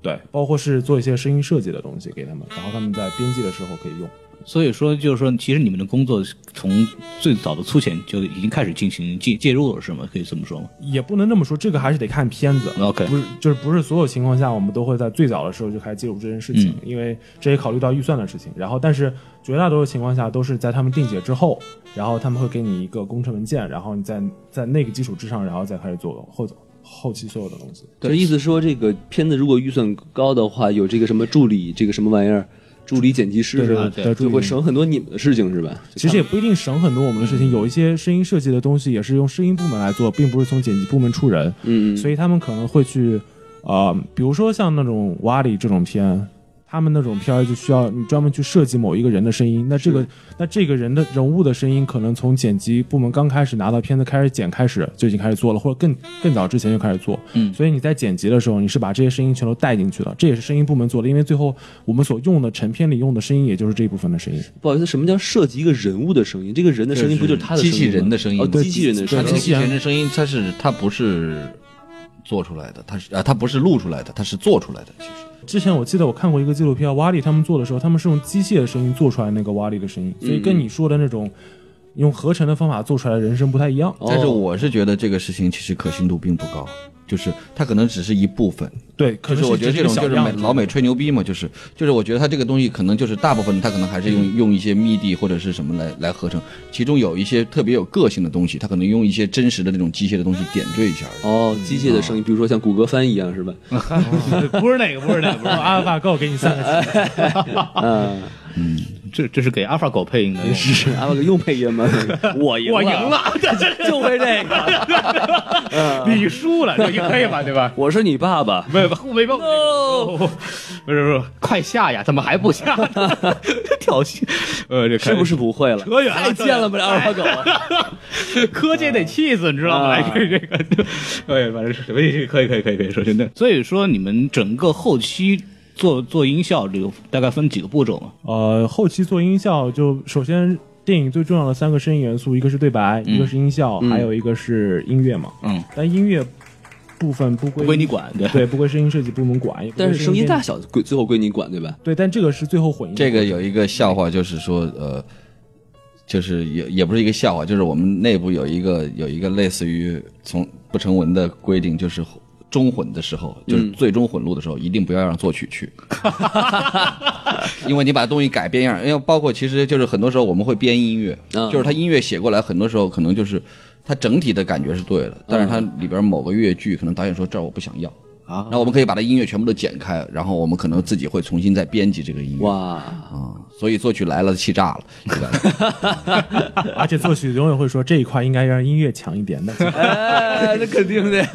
对，包括是做一些声音设计的东西给他们，然后他们在编辑的时候可以用。所以说，就是说，其实你们的工作从最早的粗浅就已经开始进行介介入了，是吗？可以这么说吗？也不能这么说，这个还是得看片子。OK 不是就是不是所有情况下我们都会在最早的时候就开始介入这件事情，因为这也考虑到预算的事情。然后，但是绝大多数情况下都是在他们定解之后，然后他们会给你一个工程文件，然后你在在那个基础之上，然后再开始做后后期所有的东西。这意思说，这个片子如果预算高的话，有这个什么助理，这个什么玩意儿，助理剪辑师对是吧？对对就会省很多你们的事情是吧？其实也不一定省很多我们的事情，有一些声音设计的东西也是用声音部门来做，并不是从剪辑部门出人。嗯嗯，所以他们可能会去，呃，比如说像那种瓦里这种片，他们那种片儿就需要你专门去设计某一个人的声音。那这个那这个人的人物的声音，可能从剪辑部门刚开始拿到片子开始剪开始就已经开始做了，或者更更早之前就开始做。嗯所以你在剪辑的时候，你是把这些声音全都带进去了，这也是声音部门做的，因为最后我们所用的成片里用的声音，也就是这一部分的声音。不好意思，什么叫设计一个人物的声音？这个人的声音不就是他的机器声音吗人的声音哦，对机器人的声音机器人的声音，它是它不是做出来的，它是啊，它不是录出来的，它是做出来的。其实之前我记得我看过一个纪录片，瓦力他们做的时候，他们是用机械的声音做出来那个瓦力的声音，所以跟你说的那种用合成的方法做出来的人声不太一样。哦但是我是觉得这个事情其实可信度并不高，就是它可能只是一部分。对，可是我觉得这种就是美老美吹牛逼嘛，就是就是我觉得他这个东西可能就是大部分他可能还是用用一些 MIDI 或者是什么来来合成，其中有一些特别有个性的东西，他可能用一些真实的那种机械的东西点缀一下。哦，机械的声音，比如说像谷歌翻译一样是吧？不是那个，不是那个，不是阿尔法狗给你三个字，嗯，这这是给阿尔法狗配音的。是阿法狗又配音吗？我 赢我赢了，就为这个。你输了，这也可以吧？对吧？我是你爸爸。没不没不，不是不是，快下呀！怎么还不下？挑衅，呃，这是不是不会了？扯远了太贱了吧，这阿尔法狗！柯洁得气死，你知道吗？啊这这个，哎，反正是可以可以可以可以可以说真的。所以说，你们整个后期做做音效，这个大概分几个步骤嘛？呃，后期做音效就首先电影最重要的三个声音元素，一个是对白，一个是音效，还有一个是音乐嘛。嗯，但音乐部分不归不归你管，对。对，不归声音设计部门管，但是声音大小归最后归你管，对吧？对，但这个是最后混音这个有一个笑话，就是说呃，就是也也不是一个笑话，就是我们内部有一个有一个类似于从不成文的规定，就是。中混的时候，就是最终混录的时候，一定不要让作曲去，因为你把东西改变样，因为包括其实就是很多时候我们会编音乐，嗯。就是他音乐写过来，很多时候可能就是他整体的感觉是对的，但是他里边某个乐句可能导演说这儿我不想要啊。然后我们可以把它音乐全部都剪开，然后我们可能自己会重新再编辑这个音乐。哇，啊，所以作曲来了，气炸了，对吧？而且作曲永远会说这一块应该让音乐强一点的。哎，那肯定的，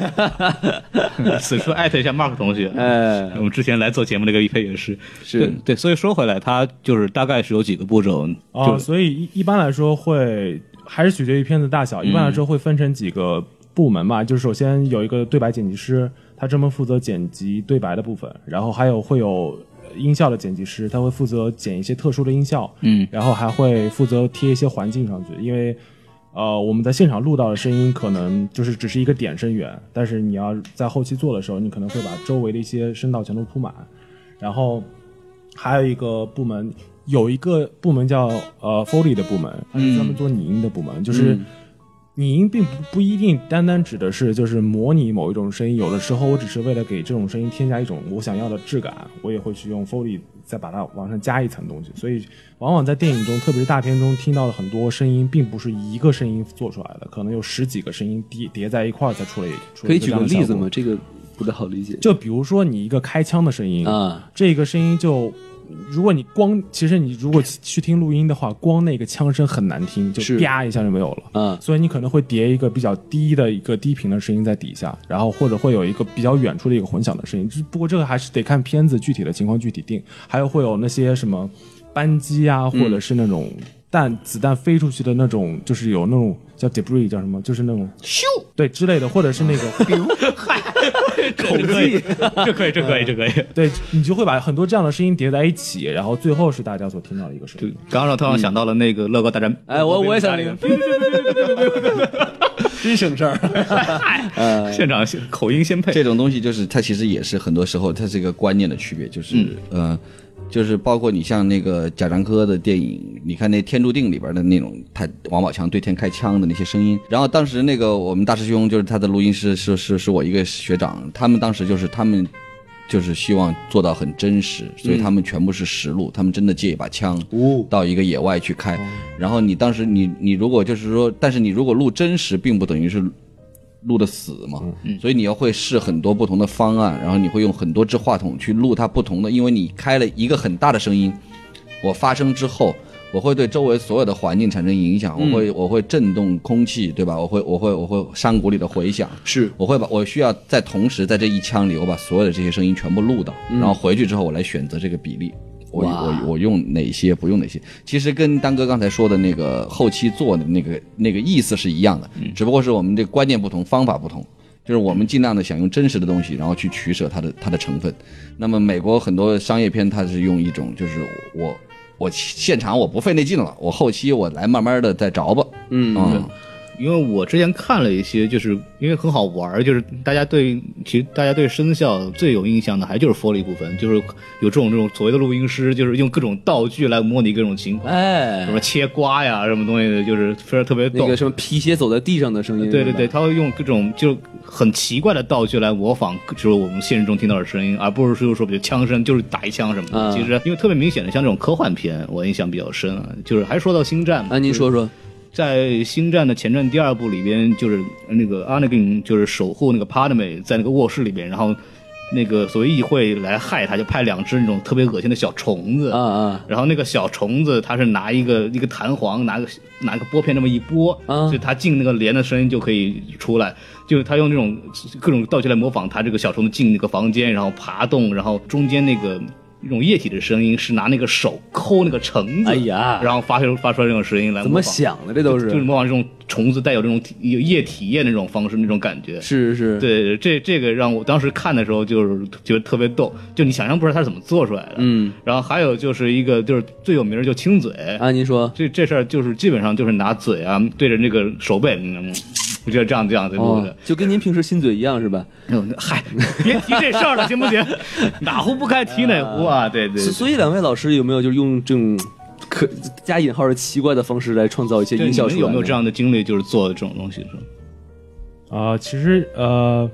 此处艾特一下 Mark 同学，哎，我们之前来做节目那个一配也是，是。对对，所以说回来，它就是大概是有几个步骤，啊、就所以一一般来说会还是取决于片子大小，一般来说会分成几个部门嘛，就是首先有一个对白剪辑师，他专门负责剪辑对白的部分，然后还有会有音效的剪辑师，他会负责剪一些特殊的音效，嗯，然后还会负责贴一些环境上去，因为。呃，我们在现场录到的声音可能就是只是一个点声源，但是你要在后期做的时候，你可能会把周围的一些声道全都铺满。然后还有一个部门，有一个部门叫呃 Foley 的部门，它是专门做拟音的部门，就是拟音并不不一定单单指的是就是模拟某一种声音，有的时候我只是为了给这种声音添加一种我想要的质感，我也会去用 Foley 再把它往上加一层东西。所以往往在电影中，特别是大片中听到的很多声音，并不是一个声音做出来的，可能有十几个声音叠叠在一块儿才出来。出来可以举个例子吗？这个不太好理解。就比如说你一个开枪的声音啊，这个声音就，如果你光，其实你如果去听录音的话，光那个枪声很难听，就是啪一下就没有了。嗯所以你可能会叠一个比较低的一个低频的声音在底下，然后或者会有一个比较远处的一个混响的声音。只不过这个还是得看片子具体的情况具体定，还有会有那些什么扳机啊，或者是那种弹子弹飞出去的那种，就是有那种叫 debris 叫什么，就是那种咻对之类的，或者是那个 口技，这可以，这可以，这可以。对你就会把很多这样的声音叠在一起，然后最后是大家所听到的一个声就音。刚刚让突然想到了那个乐高大战，哎，我我也想那个，真省事儿。现场口音先配，这种东西就是它其实也是很多时候它是一个观念的区别，就是、呃，就是包括你像那个贾樟柯的电影，你看那《天注定》里边的那种他王宝强对天开枪的那些声音，然后当时那个我们大师兄就是他的录音师是是是我一个学长，他们当时就是他们。就是希望做到很真实，所以他们全部是实录，他们真的借一把枪到一个野外去开。然后你当时你你如果就是说，但是你如果录真实，并不等于是录的死嘛，所以你要会试很多不同的方案，然后你会用很多支话筒去录它不同的，因为你开了一个很大的声音，我发声之后，我会对周围所有的环境产生影响，我会我会震动空气，对吧？我会我会我会山谷里的回响，是。我会把我需要在同时在这一枪里，我把所有的这些声音全部录到，然后回去之后我来选择这个比例。我我我用哪些不用哪些，其实跟丹哥刚才说的那个后期做的那个那个意思是一样的，只不过是我们这个观念不同，方法不同。就是我们尽量的想用真实的东西，然后去取舍它的它的成分。那么美国很多商业片，它是用一种就是我我现场我不费那劲了，我后期我来慢慢的再找吧。嗯因为我之前看了一些，就是因为很好玩儿，就是大家对其实大家对声效最有印象的还就是 Foley 部分，就是有这种这种所谓的录音师，就是用各种道具来模拟各种情况，哎什，么切瓜呀，什么东西的，就是非常特别逗。那个什么皮鞋走在地上的声音，对对对，他会用各种就很奇怪的道具来模仿，就是我们现实中听到的声音，而不是说说比如枪声，就是打一枪什么的。啊其实因为特别明显的，像这种科幻片，我印象比较深啊。就是还说到星战那，啊，您说说，在《星战》的前传第二部里边，就是那个 Anakin 就是守护那个 Padme 在那个卧室里边，然后那个所谓议会来害他，就派两只那种特别恶心的小虫子啊啊，然后那个小虫子，它是拿一个一个弹簧，拿个拿个拨片那么一拨，啊所以它进那个帘的声音就可以出来。就是他用这种各种道具来模仿他这个小虫子进那个房间，然后爬动，然后中间那个一种液体的声音是拿那个手抠那个橙子，哎呀然后发出发出来这种声音来怎么。想的？这都是就是是模仿这种虫子带有这种体有液体液那种方式，那种感觉。是是，对，这这个让我当时看的时候就是觉得特别逗，就你想象不出来他是怎么做出来的。嗯，然后还有就是一个就是最有名的就亲嘴，啊，您说，这这事儿就是基本上就是拿嘴啊对着那个手背，嗯，我觉得这样这样子录哦的。，就跟您平时亲嘴一样是吧？嗯嗨，别提这事儿了，行不行？哪壶不开提哪壶啊！对对所所以两位老师有没有就是用这种可加引号的奇怪的方式来创造一些对，音效出来呢？有没有这样的经历，就是做这种东西的时候？啊、其实呃，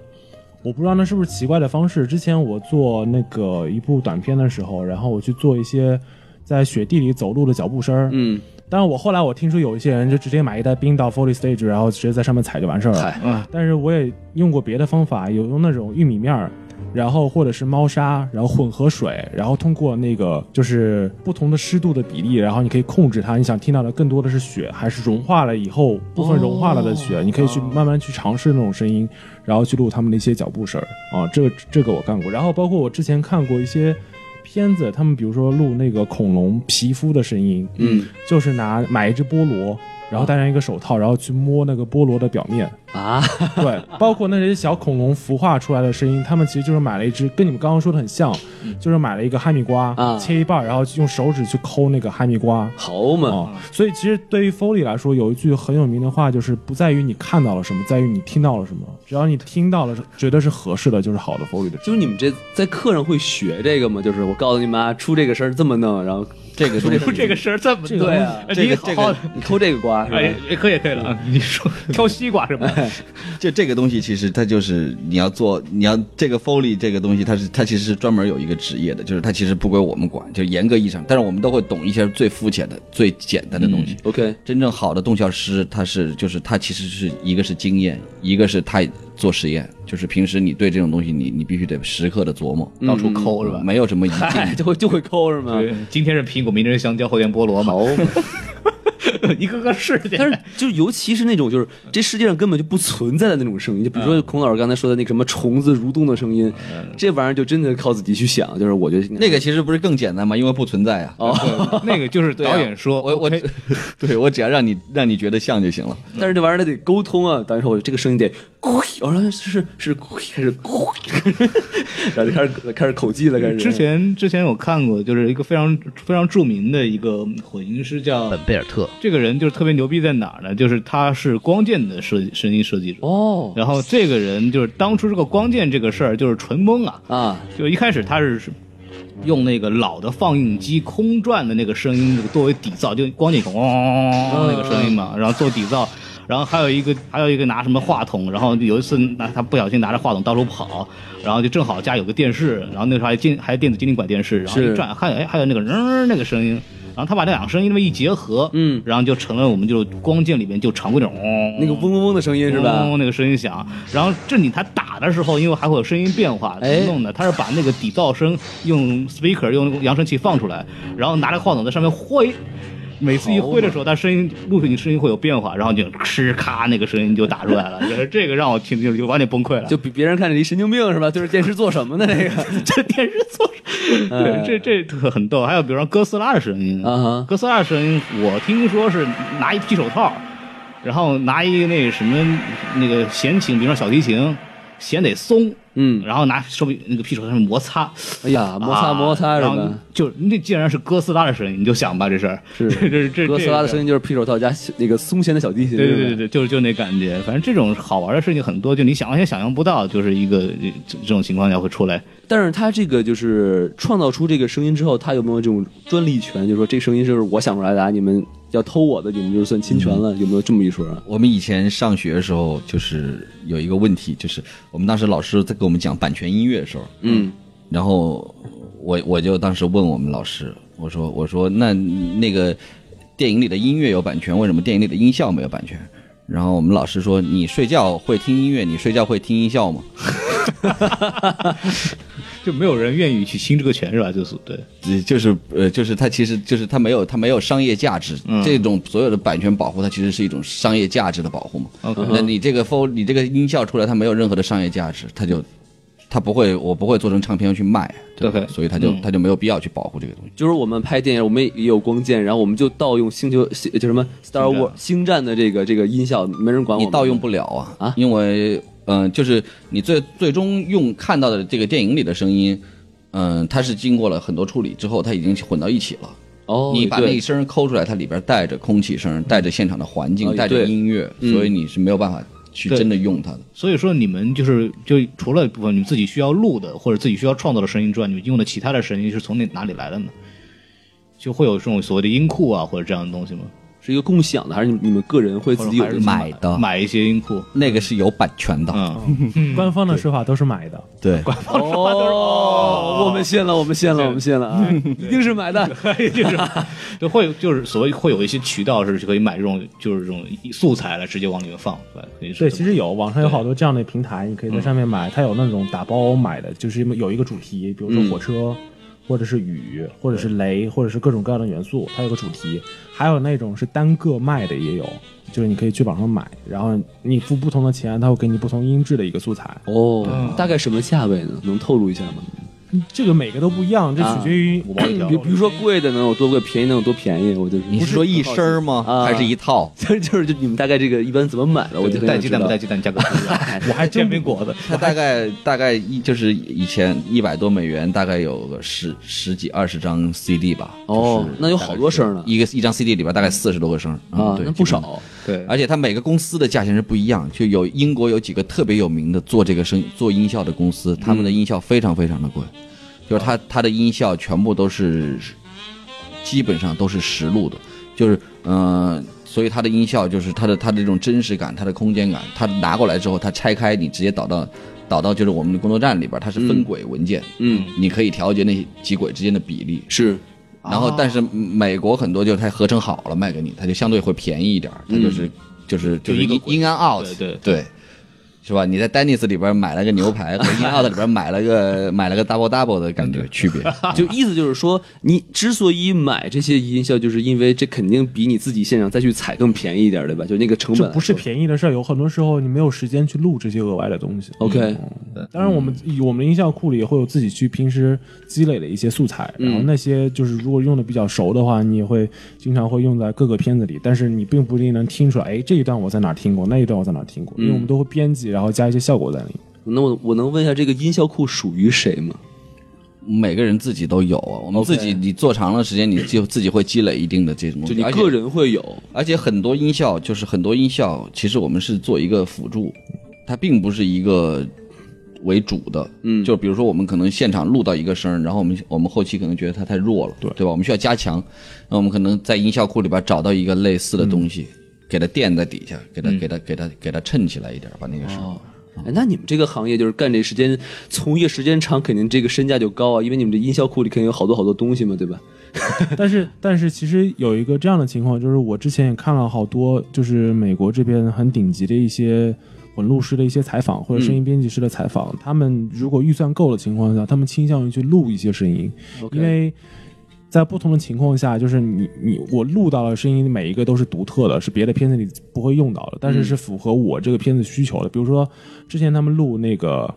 我不知道那是不是奇怪的方式。之前我做那个一部短片的时候，然后我去做一些在雪地里走路的脚步声儿。嗯，当然我后来我听说有一些人就直接买一袋冰到 Foley Stage，然后直接在上面踩就完事儿了。嗨但是我也用过别的方法，有用那种玉米面儿，然后或者是猫砂，然后混合水，然后通过那个就是不同的湿度的比例，然后你可以控制它。你想听到的更多的是雪，还是融化了以后部分融化了的雪？你可以去慢慢去尝试那种声音，然后去录他们的一些脚步声儿啊。这个这个我干过。然后包括我之前看过一些片子，他们比如说录那个恐龙皮肤的声音，嗯。就是拿买一只菠萝，然后戴上一个手套，然后去摸那个菠萝的表面。啊，对，包括那些小恐龙孵化出来的声音，他们其实就是买了一只，跟你们刚刚说的很像，就是买了一个哈密瓜，啊切一半，然后用手指去抠那个哈密瓜。好嘛，哦，所以其实对于 Foley 来说，有一句很有名的话，就是不在于你看到了什么，在于你听到了什么。只要你听到了，觉得是合适的，就是好的 Foley 的。就是你们这在课上会学这个吗？就是我告诉你们啊，出这个声儿这么弄，然后这个东西这个声儿这么这个对啊哎这个这个你好好你抠这个瓜是吧？哎，可以可以了啊！你说 挑西瓜是吧？就这个东西其实它就是你要做，你要这个 Foley 这个东西，它是它其实是专门有一个职业的，就是它其实不归我们管，就严格意义上，但是我们都会懂一些最肤浅的、最简单的东西。OK，真正好的动效师，他是就是他其实是一个是经验，一个是他做实验，就是平时你对这种东西你你必须得时刻的琢磨，到处抠是吧？没有什么一哎，定。就会就会抠是吗？对，今天是苹果，明天是香蕉，后天菠萝嘛，一个个试去。但是就尤其是那种就是这世界上根本就不存在的那种声音，就比如说孔老师刚才说的那个什么虫子蠕动的声音，这玩意儿就真的靠自己去想。就是我觉得那个其实不是更简单吗？因为不存在啊。哦，那个就是导演说，我我 对我只要让你让你觉得像就行了。但是这玩意儿得沟通啊。导演说我这个声音得，我说是是开始，然后就开始开始口技了，开始。之前之前我看过，就是一个非常非常著名的一个混音师叫本贝尔特，这个人就是特别牛逼在哪儿呢？就是他是光剑的设计声音设计者。哦。然后这个人就是当初这个光剑这个事儿就是纯蒙啊，啊，就一开始他是用那个老的放映机空转的那个声音作为底噪，就光剑嗡那个声音嘛，然后做底噪。然后还有一个还有一个拿什么话筒，然后有一次拿他不小心拿着话筒到处跑，然后就正好家有个电视，然后那时候还电还电子精灵管电视，然后一转还有哎还有那个嗯那个声音，然后他把这两个声音那么一结合，嗯然后就成了我们就光剑里面就常规那种嗡那个嗡嗡嗡的声音是吧？嗡嗡那个声音响，然后正经他打的时候，因为还会有声音变化，怎哎么弄的？他是把那个底噪声用 speaker 用扬声器放出来，然后拿着话筒在上面挥。每次一挥的时候，他声音录出你声音会有变化，然后就哧咔那个声音就打出来了。就是这个让我听就就完全崩溃了。就比别人看着你神经病是吧？就是电视做什么的那个 这电视做什么？对，这这特很逗。还有比如说哥斯拉的声音啊哈哥斯拉的声音，我听说是拿一皮手套，然后拿一个那个什么那个弦琴，比如说小提琴，弦得松，嗯，然后拿手臂那个皮手套上面摩擦，哎呀，摩擦啊摩擦是然后吧？就那既然是哥斯拉的声音，你就想吧，这事儿是 这这这哥斯拉的声音。音就是匕首套加那个松弦的小提琴，对对对，就是就那感觉，反正这种好玩的事情很多，就你想完全想象不到，就是一个这这种情况下会出来。但是他这个就是创造出这个声音之后，他有没有这种专利权？就是说这声音就是我想出来的啊，你们要偷我的，你们就算侵权了，有没有这么一说啊？我们以前上学的时候，就是有一个问题，就是我们当时老师在给我们讲版权音乐的时候，嗯，然后我我就当时问我们老师，我说我说那那个电影里的音乐有版权，为什么电影里的音效没有版权？然后我们老师说，你睡觉会听音乐，你睡觉会听音效吗？就没有人愿意去侵这个权是吧？就是对，呃就是呃，就是它其实就是它没有它没有商业价值，这种所有的版权保护，它其实是一种商业价值的保护嘛。OK 那你这个 f 你这个音效出来，它没有任何的商业价值，它就它不会，我不会做成唱片去卖，对所以它就它就没有必要去保护这个东西。就是我们拍电影，我们也有光剑，然后我们就盗用星球星就什么 Star War 星战的这个这个音效，没人管我们。你盗用不了啊啊？因为嗯、呃就是你最最终用看到的这个电影里的声音，嗯、它是经过了很多处理之后，它已经混到一起了。哦，你把那一声抠出来，它里边带着空气声，带着现场的环境，哦带着音乐，嗯所以你是没有办法去真的用它的。所以说你们就是就除了部分你们自己需要录的或者自己需要创造的声音之外，你们用的其他的声音是从哪哪里来的呢？就会有这种所谓的音库啊或者这样的东西吗？是一个共享的，还是你你们个人会自己有这个买？的？买一些音库，那个是有版权的，嗯，官方的说法都是买的，对，哦，我们信了，我们信了，我们信了。啊！一定是买的。一定是。就会有就是所谓会有一些渠道是可以买这种就是这种素材来直接往里面放，对，其实有网上有好多这样的平台，你可以在上面买。它有那种打包买的，就是有一个主题，比如说火车，或者是雨，或者是雷，或者是各种各样的元素，它有个主题。还有那种是单个卖的也有，就是你可以去网上买，然后你付不同的钱，它会给你不同音质的一个素材。哦，大概什么价位呢？能透露一下吗？这个每个都不一样，这取决于五毛一条比比如说贵的能有多贵，便宜能有多便宜？我就是你是说一身儿吗？啊还是一套？就是就是就你们大概这个一般怎么买的？我就很想带鸡蛋不道带鸡蛋价格 不一样，我还真煎饼果子，它大概大概一就是以前一百多美元，大概有个十十几二十张 CD 吧。就是哦那有好多声呢一个一张 CD 里边大概四十多个声嗯啊，对，那不基本少。对，而且它每个公司的价钱是不一样，就有英国有几个特别有名的做这个声做音效的公司，他们的音效非常非常的贵，就是它它的音效全部都是基本上都是实录的，就是嗯、呃所以它的音效就是它的它的这种真实感，它的空间感，它拿过来之后，它拆开你直接导到导到就是我们的工作站里边，它是分轨文件，嗯，你可以调节那几轨之间的比例，是然后，但是美国很多就是它合成好了卖给你，它就相对会便宜一点儿，它就是、就是就是一个 in in and out，对对。对，是吧？你在 Dennis 里边买了个牛排，和 in and out 里边买了个 买了个 double double 的感觉区别。就意思就是说，你之所以买这些音效，就是因为这肯定比你自己现场再去采更便宜一点，对吧？就那个成本这不是便宜的事儿，有很多时候你没有时间去录这些额外的东西。OK，当然，我们我们的音效库里也会有自己去平时积累的一些素材，然后那些就是如果用的比较熟的话，你也会经常会用在各个片子里，但是你并不一定能听出来，哎，这一段我在哪听过，那一段我在哪听过，因为我们都会编辑，然后加一些效果在里面。那我我能问一下，这个音效库属于谁吗？每个人自己都有啊，我们自己你做长了时间，你就自己会积累一定的这种东西。就你个人会有而且很多音效就是很多音效，其实我们是做一个辅助，它并不是一个为主的。嗯就比如说我们可能现场录到一个声，然后我们我们后期可能觉得它太弱了，对对吧？我们需要加强，那我们可能在音效库里边找到一个类似的东西，给它垫在底下，给它给它给它给它衬起来一点，把那个声。哦。哎，那你们这个行业就是干这时间，从业时间长，肯定这个身价就高啊，因为你们这音效库里肯定有好多好多东西嘛，对吧？但是，但是其实有一个这样的情况，就是我之前也看了好多，就是美国这边很顶级的一些混录师的一些采访，或者声音编辑师的采访。他们如果预算够的情况下，他们倾向于去录一些声音因为在不同的情况下，就是你你我录到的声音每一个都是独特的，是别的片子里不会用到的，但是是符合我这个片子需求的。比如说之前他们录那个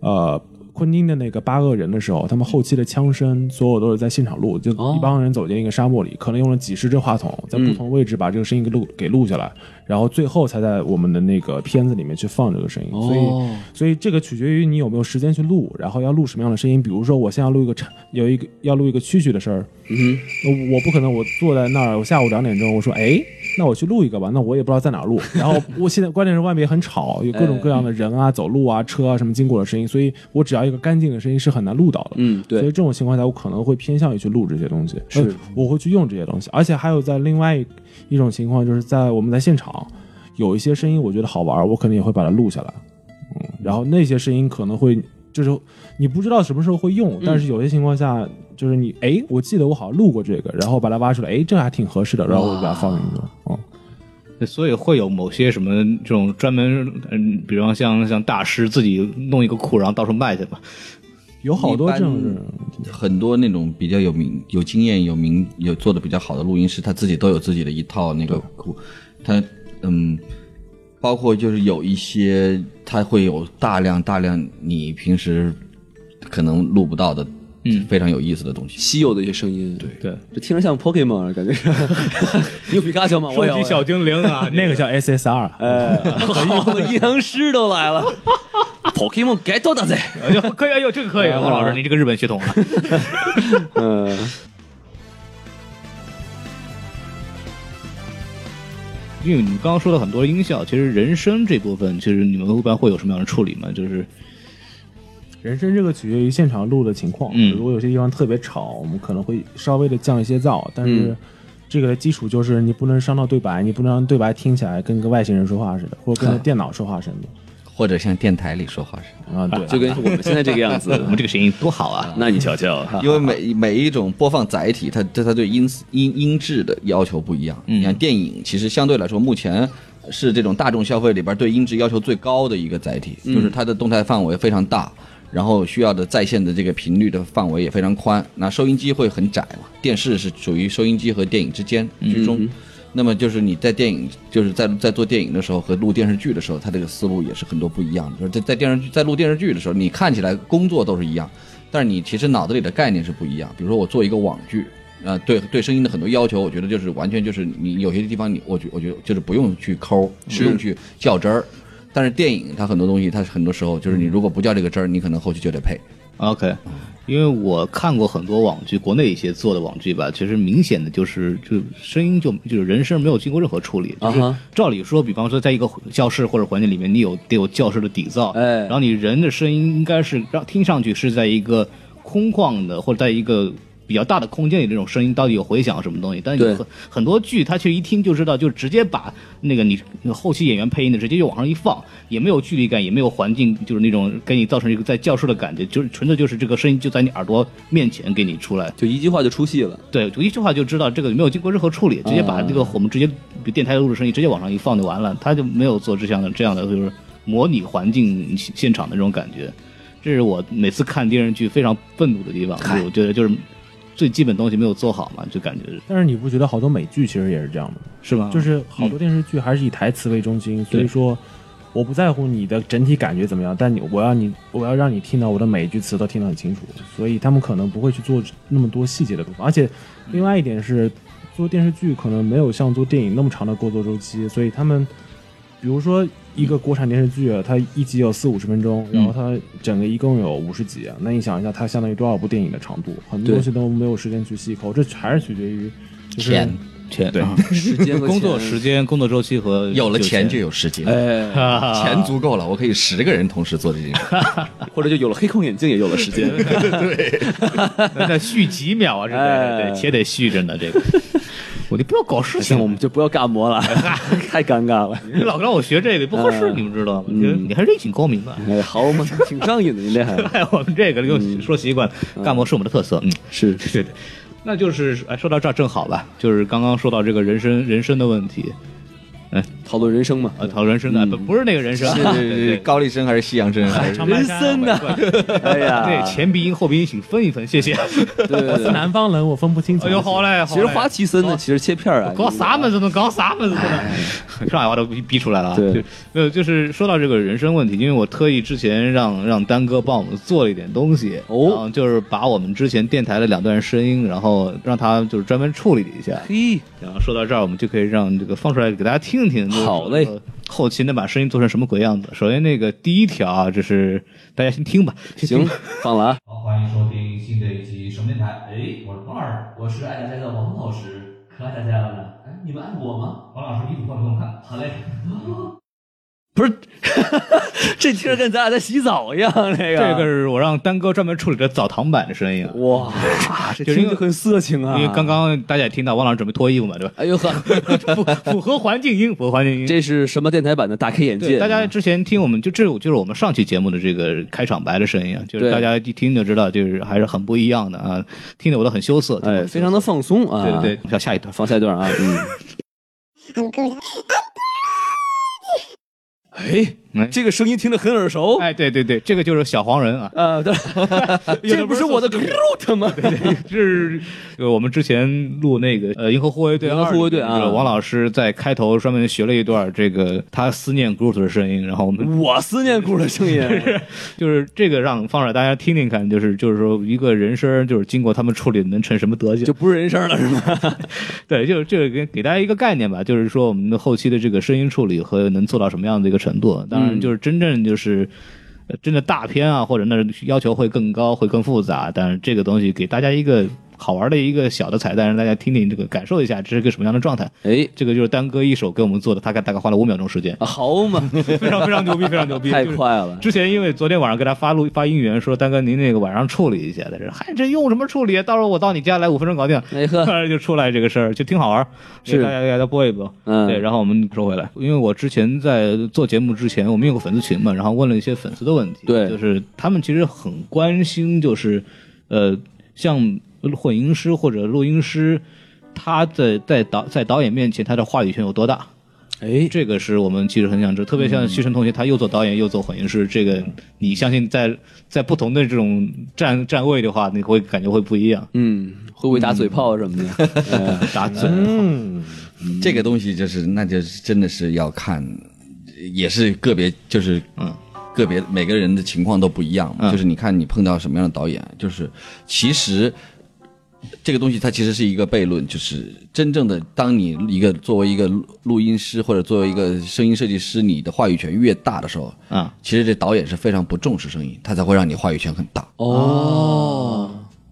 呃。昆汀的那个八个人的时候，他们后期的枪声所有都是在现场录，就哦一帮人走进一个沙漠里，可能用了几十支话筒，在不同位置把这个声音给录给录下来，然后最后才在我们的那个片子里面去放这个声音。所以哦，所以这个取决于你有没有时间去录，然后要录什么样的声音。比如说，我现在要录一个长有一个要录一个蛐蛐的声儿，嗯呃我不可能我坐在那儿，我下午两点钟，我说哎，那我去录一个吧，那我也不知道在哪儿录。然后我现在关键是外面也很吵，有各种各样的人啊、走路啊、车啊什么经过的声音，所以我只要一个干净的声音是很难录到的。嗯，对，所以这种情况下，我可能会偏向于去录这些东西，是呃我会去用这些东西。而且还有在另外一一种情况，就是在我们在现场有一些声音，我觉得好玩，我可能也会把它录下来。嗯，然后那些声音可能会就是你不知道什么时候会用，但是有些情况下就是你哎，我记得我好像录过这个，然后把它挖出来，哎，这还挺合适的，然后我就把它放进去了。嗯，所以会有某些什么这种专门，嗯，比方像像大师自己弄一个库，然后到处卖去吧。有好多这种。很多那种比较有名、有经验、有名、有做的比较好的录音师，他自己都有自己的一套那个库，他嗯，包括就是有一些他会有大量大量你平时可能录不到的，嗯非常有意思的东西。稀有的一些声音，对，对，这听着像 Pokemon 啊感觉是。你有皮卡丘吗？我有。小精灵啊，那个叫 SSR，哎，好，阴阳师都来了。Pokemon get 到的哎呦可以，哎呦，这个可以，王老师，你这个日本血统啊。嗯，因为你们刚刚说了很多音效，其实人声这部分，其实你们一般会有什么样的处理吗？就是人声这个取决于现场录的情况。嗯如果有些地方特别吵，我们可能会稍微的降一些噪，但是这个的基础就是你不能伤到对白，你不能让对白听起来跟个外星人说话似的，或者跟个电脑说话似的。或者像电台里说话似的。啊，对，就跟我们现在这个样子 我。们这个声音多好啊！那你瞧瞧，因为每每一种播放载体，它它它对音音音质的要求不一样。你看电影，其实相对来说，目前是这种大众消费里边对音质要求最高的一个载体，就是它的动态范围非常大，然后需要的在线的这个频率的范围也非常宽。那收音机会很窄嘛，电视是属于收音机和电影之间居中。那么就是你在电影，就是在在做电影的时候和录电视剧的时候，它这个思路也是很多不一样的。就是在在电视剧在录电视剧的时候，你看起来工作都是一样，但是你其实脑子里的概念是不一样。比如说我做一个网剧，呃，对对声音的很多要求，我觉得就是完全就是你有些地方你我觉我觉得就是不用去抠，不用去较真儿。但是电影它很多东西，它很多时候就是你如果不较这个真儿，你可能后期就得配。OK，因为我看过很多网剧，国内一些做的网剧吧，其实明显的就是就声音就就是人声没有经过任何处理，就是照理说，比方说在一个教室或者环境里面，你有得有教室的底噪，哎然后你人的声音应该是让听上去是在一个空旷的或者在一个。比较大的空间里，这种声音到底有回响什么东西？但有很很多剧，它其实一听就知道，就直接把那个你后期演员配音的直接就往上一放，也没有距离感，也没有环境，就是那种给你造成一个在教室的感觉，就是纯粹就是这个声音就在你耳朵面前给你出来。就一句话就出戏了。对，就一句话就知道这个没有经过任何处理，直接把这个我们直接比电台录制声音直接往上一放就完了，他就没有做这样的这样的就是模拟环境现场的这种感觉。这是我每次看电视剧非常愤怒的地方，我觉得就是最基本东西没有做好嘛，就感觉是但是你不觉得好多美剧其实也是这样的？是吗？就是好多电视剧还是以台词为中心，所以说我不在乎你的整体感觉怎么样，但你我要你我要让你听到我的每一句词都听得很清楚，所以他们可能不会去做那么多细节的部分。而且另外一点是，做电视剧可能没有像做电影那么长的过作周期，所以他们比如说一个国产电视剧，它一集有四五十分钟，然后它整个一共有五十集，那你想一下，它相当于多少部电影的长度？很多东西都没有时间去细抠，这还是取决于就是钱对啊 时间和工作时间、工作周期和有了钱就有有时间，哎，钱足够了，我可以十个人同时做这件事。或者就有了黑框眼镜，也有了时间。对那得续几秒啊？这哎对对对，且得续着呢。这个，我就不要搞事情，我们就不要干模了，太尴尬了。你老让我学这个不合适，嗯你们知道吗？你你还是挺高明的。哎，好嘛，挺上瘾的，您这还 哎，我们这个又说习惯，干模是我们的特色。嗯，是对对。那就是哎，说到这儿正好吧，就是刚刚说到这个人生人生的问题，讨论人生嘛。啊，讨论人生的不不是那个人生，对对是对高丽参还是西洋声？还是人参呢？哎呀，对，前鼻音后鼻音请分一分，谢谢。对对我是。南方人，我分不清楚。哎呦，好嘞，好嘞其实花旗参呢，其实切片啊，搞啥门子呢？搞啥门子呢？上海话都逼逼出来了啊。对没有，就是说到这个人生问题，因为我特意之前让让丹哥帮我们做了一点东西，哦就是把我们之前电台的两段声音，然后让他就是专门处理了一下。嘿，然后说到这儿，我们就可以让这个放出来给大家听一听。好嘞后期能把声音做成什么鬼样子？首先那个第一条啊，这是大家先听吧。听行，放了啊。好，欢迎收听新的一期什么电台？哎，我是王二，我是爱大家的王老师，可爱大家了呢。哎，你们爱我吗？王老师衣服换给我看。好嘞。不是，这听着跟咱俩在洗澡一样，这个这个是我让丹哥专门处理的澡堂版的声音啊。哇，这 就是因为听着很色情啊。因为刚刚大家也听到王老师准备脱衣服嘛，对吧？哎呦呵，符符合环境音，符合环境音。这是什么电台版的大开眼，界？大家之前听我们就这就是我们上期节目的这个开场白的声音啊，就是大家一听就知道，就是还是很不一样的啊，听得我都很羞涩，哎，非常的放松啊。对对对，要下一段。放下一段啊，嗯。哎哎，这个声音听得很耳熟。哎，对对对，这个就是小黄人啊，啊，对，这不是我的 Groot 吗？对对这是呃我们之前录那个呃《银河护卫队》银河护卫队啊王老师在开头专门学了一段这个他思念 Groot 的声音，然后我们我思念 Groot 的声音。就是这个让放出来大家听听看，就是就是说一个人声就是经过他们处理能成什么德行就。不是人声了是吗？对，就是这个给给大家一个概念吧，就是说我们的后期的这个声音处理和能做到什么样的一个程度。当然，就是真正就是。呃真的大片啊，或者那要求会更高，会更复杂，但是这个东西给大家一个好玩的一个小的彩蛋，让大家听听这个感受一下这是个什么样的状态。哎这个就是丹哥一手给我们做的，大概大概花了五秒钟时间，啊好嘛，非常非常牛逼，非常牛逼，太 就是快了。之前因为昨天晚上给他发录发音源，说丹哥您那个晚上处理一下，在这嗨这用什么处理？到时候我到你家来五分钟搞定。哎呵突然就出来这个事儿，就挺好玩儿，是给大家给大家播一播。嗯对，然后我们说回来，因为我之前在做节目之前，我们有个粉丝群嘛，然后问了一些粉丝的问题，对就是他们其实很关心，就是呃，像混音师或者录音师，他在在导在导演面前他的话语权有多大？哎，这个是我们其实很想知道，特别像旭晨同学，他又做导演又做混音师，这个你相信在在不同的这种站站位的话，你会感觉会不一样。嗯，会不会打嘴炮什么的？哎 打嘴，嗯，这个东西就是，那就是真的是要看，也是个别，就是嗯，个别每个人的情况都不一样。嗯就是你看你碰到什么样的导演，就是其实这个东西它其实是一个悖论，就是真正的当你一个作为一个录录音师或者作为一个声音设计师，你的话语权越大的时候，啊，其实这导演是非常不重视声音，他才会让你话语权很大。哦，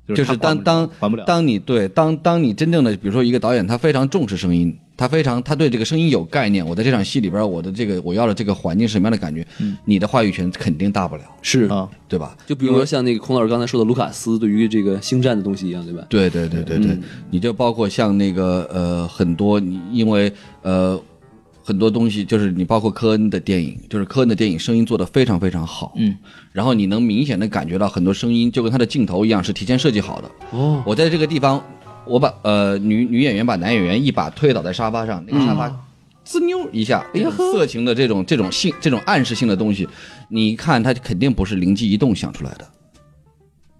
就是当当还不了，当你对当当你真正的比如说一个导演，他非常重视声音，他非常他对这个声音有概念。我在这场戏里边，我的这个我要的这个环境是什么样的感觉，你的话语权肯定大不了，是，啊，对吧？就比如说像那个孔老师刚才说的卢卡斯对于这个星战的东西一样，对吧？对对对对对，你就包括像那个呃很多你因为呃很多东西，就是你包括科恩的电影，就是科恩的电影声音做的非常非常好，嗯，然后你能明显的感觉到很多声音就跟他的镜头一样是提前设计好的。哦，我在这个地方，我把呃女女演员把男演员一把推倒在沙发上，那个沙发。滋溜一下，这种色情的这种这种性这种暗示性的东西，你一看他肯定不是灵机一动想出来的，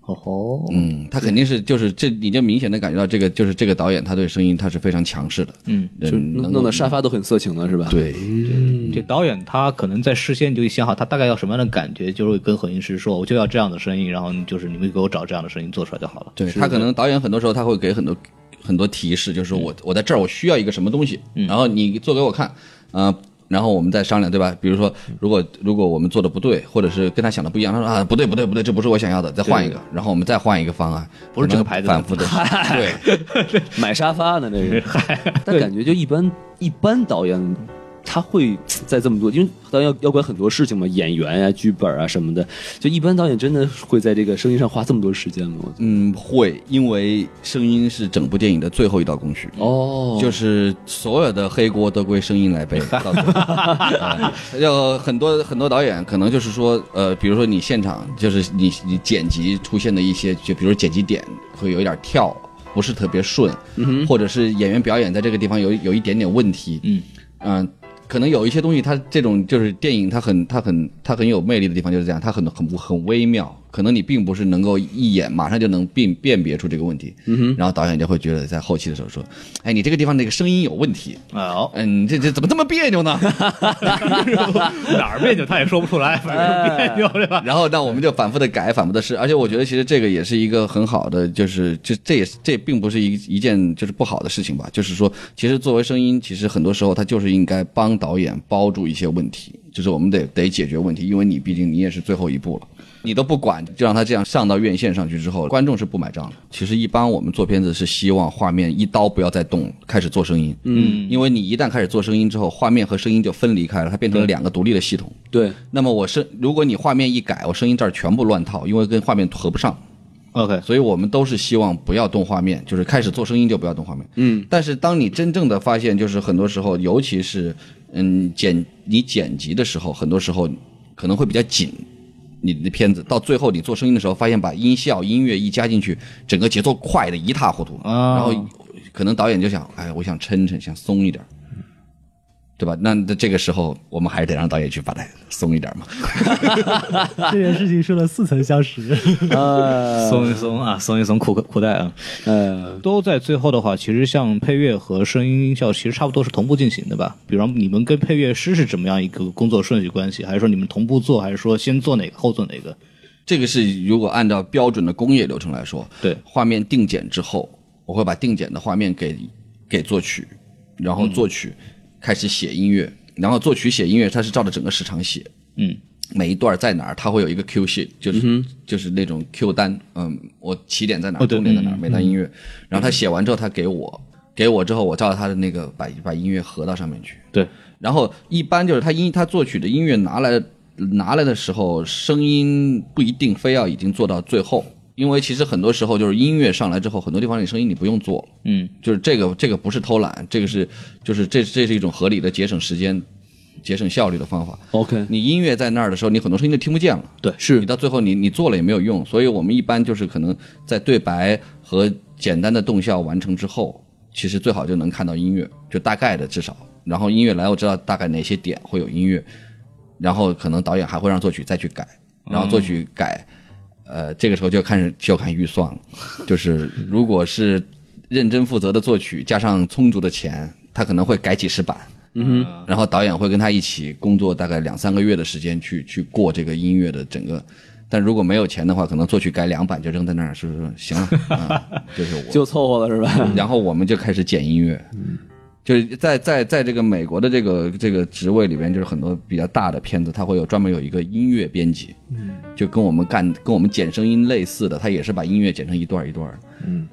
哦。吼，嗯，他肯定是就是这，你就明显的感觉到这个就是这个导演他对声音他是非常强势的，嗯，就就弄弄得沙发都很色情了，是吧？，对，这导演他可能在事先就想好他大概要什么样的感觉，就会跟混音师说，我就要这样的声音，然后就是你们给我找这样的声音做出来就好了。对他可能导演很多时候他会给很多很多提示，就是说我我在这儿我需要一个什么东西，然后你做给我看，啊、然后我们再商量，对吧？比如说，如果如果我们做的不对，或者是跟他想的不一样，他说啊不对不对不对，这不是我想要的，再换一个，然后我们再换一个方案，不是这个牌子的反复的，对，买沙发呢，这是。但感觉就一般，一般导演他会在这么多，因为导演要要管很多事情嘛，演员啊、剧本啊什么的。就一般导演真的会在这个声音上花这么多时间吗？嗯，会，因为声音是整部电影的最后一道工序。哦就是所有的黑锅都归声音来背，到最后哎 有很多很多导演可能就是说，呃，比如说你现场就是你你剪辑出现的一些，就比如剪辑点会有一点跳，不是特别顺，或者是演员表演在这个地方有有一点点问题，嗯嗯、可能有一些东西，它这种就是电影，它很它很它很有魅力的地方就是这样，它很很很微妙，可能你并不是能够一眼马上就能辨辨别出这个问题，嗯哼，然后导演就会觉得在后期的时候说，哎，你这个地方那个声音有问题，哦，嗯，这这怎么这么别扭呢？哪儿别扭他也说不出来，反正别扭 对吧？然后那我们就反复的改，反复的试，而且我觉得其实这个也是一个很好的，就是就这也是这并不是一一件就是不好的事情吧，就是说，其实作为声音，其实很多时候它就是应该帮导演包住一些问题，就是我们得得解决问题，因为你毕竟你也是最后一步了。你都不管，就让他这样上到院线上去之后，观众是不买账的。其实一般我们做片子是希望画面一刀不要再动，开始做声音。嗯因为你一旦开始做声音之后，画面和声音就分离开了，它变成了两个独立的系统。对，那么我声，如果你画面一改，我声音这儿全部乱套，因为跟画面合不上，，OK，所以我们都是希望不要动画面，就是开始做声音就不要动画面。嗯，但是当你真正的发现，就是很多时候，尤其是嗯剪你剪辑的时候，很多时候可能会比较紧。你的片子到最后你做声音的时候，发现把音效、音乐一加进去，整个节奏快的一塌糊涂，啊。然后可能导演就想，哎，我想抻抻，想松一点，对吧？那那这个时候，我们还是得让导演去把它松一点嘛。这件事情说了似曾相识。呃，松一松啊，松一松裤裤带啊，呃，都在最后的话，其实像配乐和声音音效其实差不多是同步进行的吧？比方你们跟配乐师是怎么样一个工作顺序关系？还是说你们同步做，还是说先做哪个后做哪个？这个是如果按照标准的工业流程来说，对画面定剪之后，我会把定剪的画面给给作曲，然后作曲开始写音乐，然后作曲写音乐，他是照着整个时长写。嗯每一段在哪儿，它会有一个 Q sheet，就是、就是那种 Q 单，嗯，我起点在哪儿，哦对终点在哪每段音乐。然后他写完之后，他给我，给我之后，我照着他的那个把把音乐合到上面去。对，然后一般就是他音他作曲的音乐拿来拿来的时候，声音不一定非要已经做到最后，因为其实很多时候就是音乐上来之后，很多地方你声音你不用做，嗯，就是这个这个不是偷懒，这个是就是这这是一种合理的节省时间、节省效率的方法。OK，你音乐在那儿的时候，你很多声音就听不见了。对是你到最后你你做了也没有用，所以我们一般就是可能在对白和简单的动效完成之后，其实最好就能看到音乐，就大概的至少，然后音乐来我知道大概哪些点会有音乐，然后可能导演还会让作曲再去改，然后作曲改，呃，这个时候就要看就要看预算了，就是如果是认真负责的作曲加上充足的钱，他可能会改几十版。嗯，然后导演会跟他一起工作大概两三个月的时间去去过这个音乐的整个，但如果没有钱的话，可能作曲改两版就扔在那儿，是不是？行了，啊、就是我就凑合了是吧？然后我们就开始剪音乐，就是在在在这个美国的这个这个职位里边，就是很多比较大的片子，它会有专门有一个音乐编辑，嗯，就跟我们干跟我们剪声音类似的，他也是把音乐剪成一段一段嗯。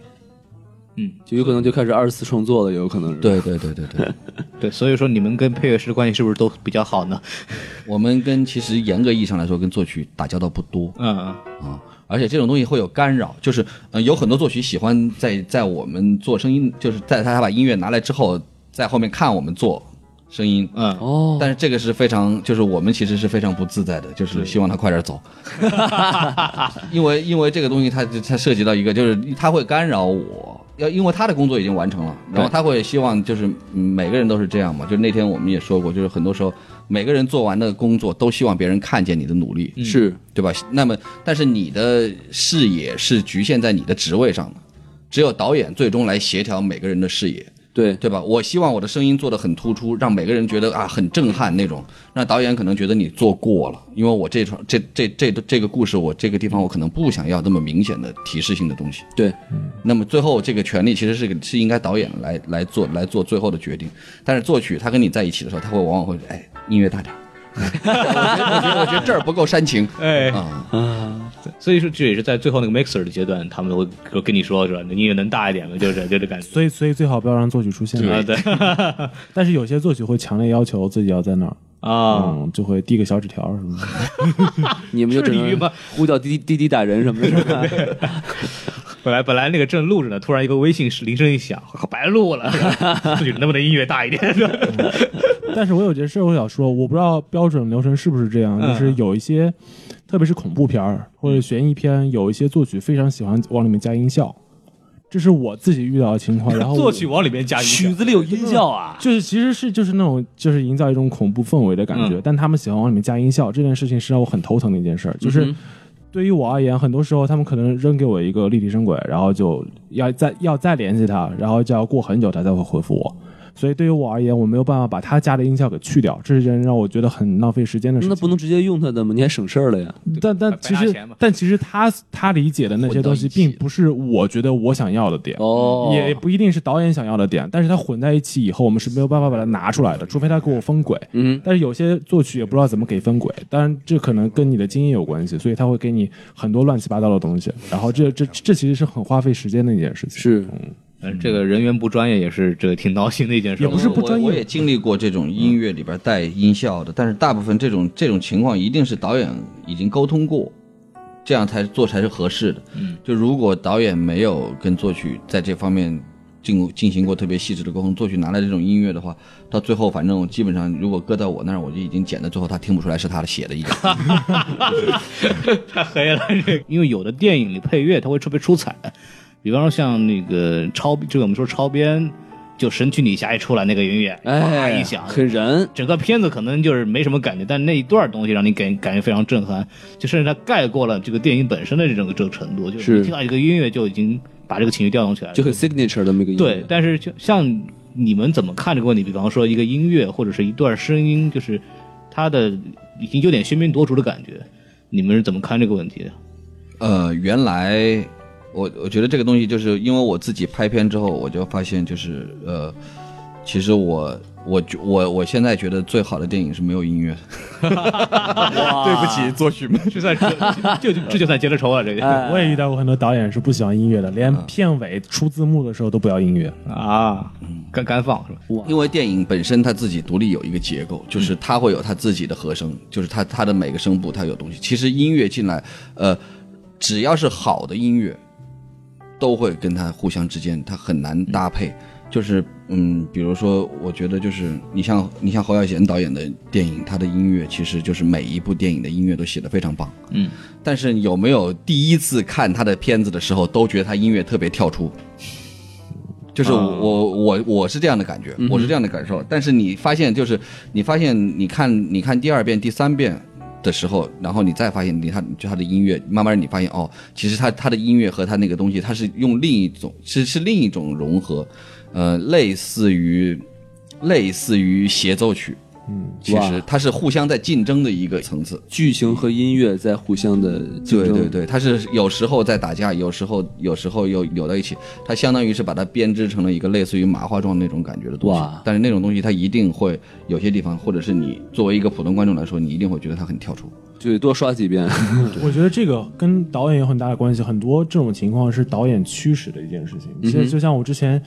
就有可能就开始二次创作了，有可能是。，对对对对对，对，所以说你们跟配乐师关系是不是都比较好呢？我们跟其实严格意义上来说，跟作曲打交道不多，嗯，啊，而且这种东西会有干扰，就是呃，有很多作曲喜欢在在我们做声音，就是在他把音乐拿来之后，在后面看我们做声音，嗯。哦，但是这个是非常，就是我们其实是非常不自在的，就是希望他快点走，因为因为这个东西它它涉及到一个，就是他会干扰我。要因为他的工作已经完成了，然后他会希望就是嗯每个人都是这样嘛，就是那天我们也说过，就是很多时候每个人做完的工作都希望别人看见你的努力，是。对吧？那么，但是你的视野是局限在你的职位上的，只有导演最终来协调每个人的视野，对，对吧？我希望我的声音做得很突出，让每个人觉得啊很震撼那种。那导演可能觉得你做过了，因为我这场这这这这个故事，我这个地方我可能不想要那么明显的提示性的东西。对，那么最后这个权利其实是是应该导演来来做来做最后的决定，但是作曲他跟你在一起的时候，他会往往会哎音乐大点儿。我觉得我觉得我觉得这儿不够煽情哎，啊，所以说这也是在最后那个 mixer 的阶段，他们会会跟你说是吧？你音乐能大一点了？就是 就这感觉。所以所以最好不要让作曲出现。啊，对 但是有些作曲会强烈要求自己要在那儿，啊，嗯，就会递个小纸条什么的。你们就只能至于吗呼叫滴滴滴滴打人什么的是吧？本来本来那个正录着呢，突然一个微信铃声一响，白录了，自己能不能音乐大一点？但是我有件事我想说，我不知道标准流程是不是这样，嗯就是有一些，特别是恐怖片儿或者悬疑片，有一些作曲非常喜欢往里面加音效，这是我自己遇到的情况。然后作曲往里面加音效曲子里有音效啊，就是其实是就是那种就是营造一种恐怖氛围的感觉，嗯但他们喜欢往里面加音效，这件事情是让我很头疼的一件事。就是嗯对于我而言，很多时候他们可能扔给我一个立体声轨，然后就要再要再联系他，然后就要过很久他才会回复我。所以对于我而言，我没有办法把他加的音效给去掉，这是件让我觉得很浪费时间的事情。那不能直接用他的吗？你还省事儿了呀。但但其实但其实他他理解的那些东西，并不是我觉得我想要的点。哦，也不一定是导演想要的点，但是它混在一起以后，我们是没有办法把它拿出来的，除非他给我分轨。嗯，但是有些作曲也不知道怎么给分轨，当然这可能跟你的经验有关系，所以他会给你很多乱七八糟的东西，然后这这这其实是很花费时间的一件事情。是嗯，这个人员不专业也是这个挺闹心的一件事。也不是不专业我我也经历过这种音乐里边带音效的，但是大部分这种这种情况一定是导演已经沟通过，这样才做才是合适的。嗯，就如果导演没有跟作曲在这方面进进行过特别细致的沟通，作曲拿来这种音乐的话，到最后反正基本上如果搁到我那儿，我就已经剪到最后他听不出来是他的写的一个。太黑了，这因为有的电影里配乐它会特别出彩，比方说像那个超，这个我们说超编，就神曲女侠一出来那个音乐，哗哎一响，很燃，整个片子可能就是没什么感觉，但那一段东西让你感感觉非常震撼，就甚至它盖过了这个电影本身的这种这个程度，就是是你听到一个音乐就已经把这个情绪调动起来了，就很 signature 的那个音乐。对，但是就像你们怎么看这个问题？比方说一个音乐或者是一段声音，就是它的已经有点喧宾夺主的感觉，你们是怎么看这个问题的？呃，原来我我觉得这个东西就是因为我自己拍片之后，我就发现就是呃，其实我我觉我我现在觉得最好的电影是没有音乐。对不起，作曲们。这算这就这就算结了仇了，这个哎我也遇到过很多导演是不喜欢音乐的，连片尾出字幕的时候都不要音乐。啊，干干放是吧？因为电影本身它自己独立有一个结构，就是它会有它自己的和声，就是它它的每个声部它有东西。其实音乐进来，呃，只要是好的音乐，都会跟他互相之间他很难搭配。就是嗯，比如说，我觉得就是你像你像侯孝贤导演的电影，他的音乐其实就是每一部电影的音乐都写得非常棒。嗯，但是有没有第一次看他的片子的时候都觉得他音乐特别跳出？就是我、我我我是这样的感觉，我是这样的感受。但是你发现，就是你发现，你看你看第二遍、第三遍的时候，然后你再发现你他就他的音乐，慢慢你发现哦，其实他他的音乐和他那个东西，他是用另一种是是另一种融合，呃，类似于类似于协奏曲。嗯，其实它是互相在竞争的一个层次。剧情和音乐在互相的竞争。对对对，它是有时候在打架，有时候有时候又扭到一起，它相当于是把它编织成了一个类似于麻花状那种感觉的东西哇。但是那种东西它一定会有些地方，或者是你作为一个普通观众来说，你一定会觉得它很跳出。就得多刷几遍。我觉得这个跟导演有很大的关系，很多这种情况是导演驱使的一件事情。其实就像我之前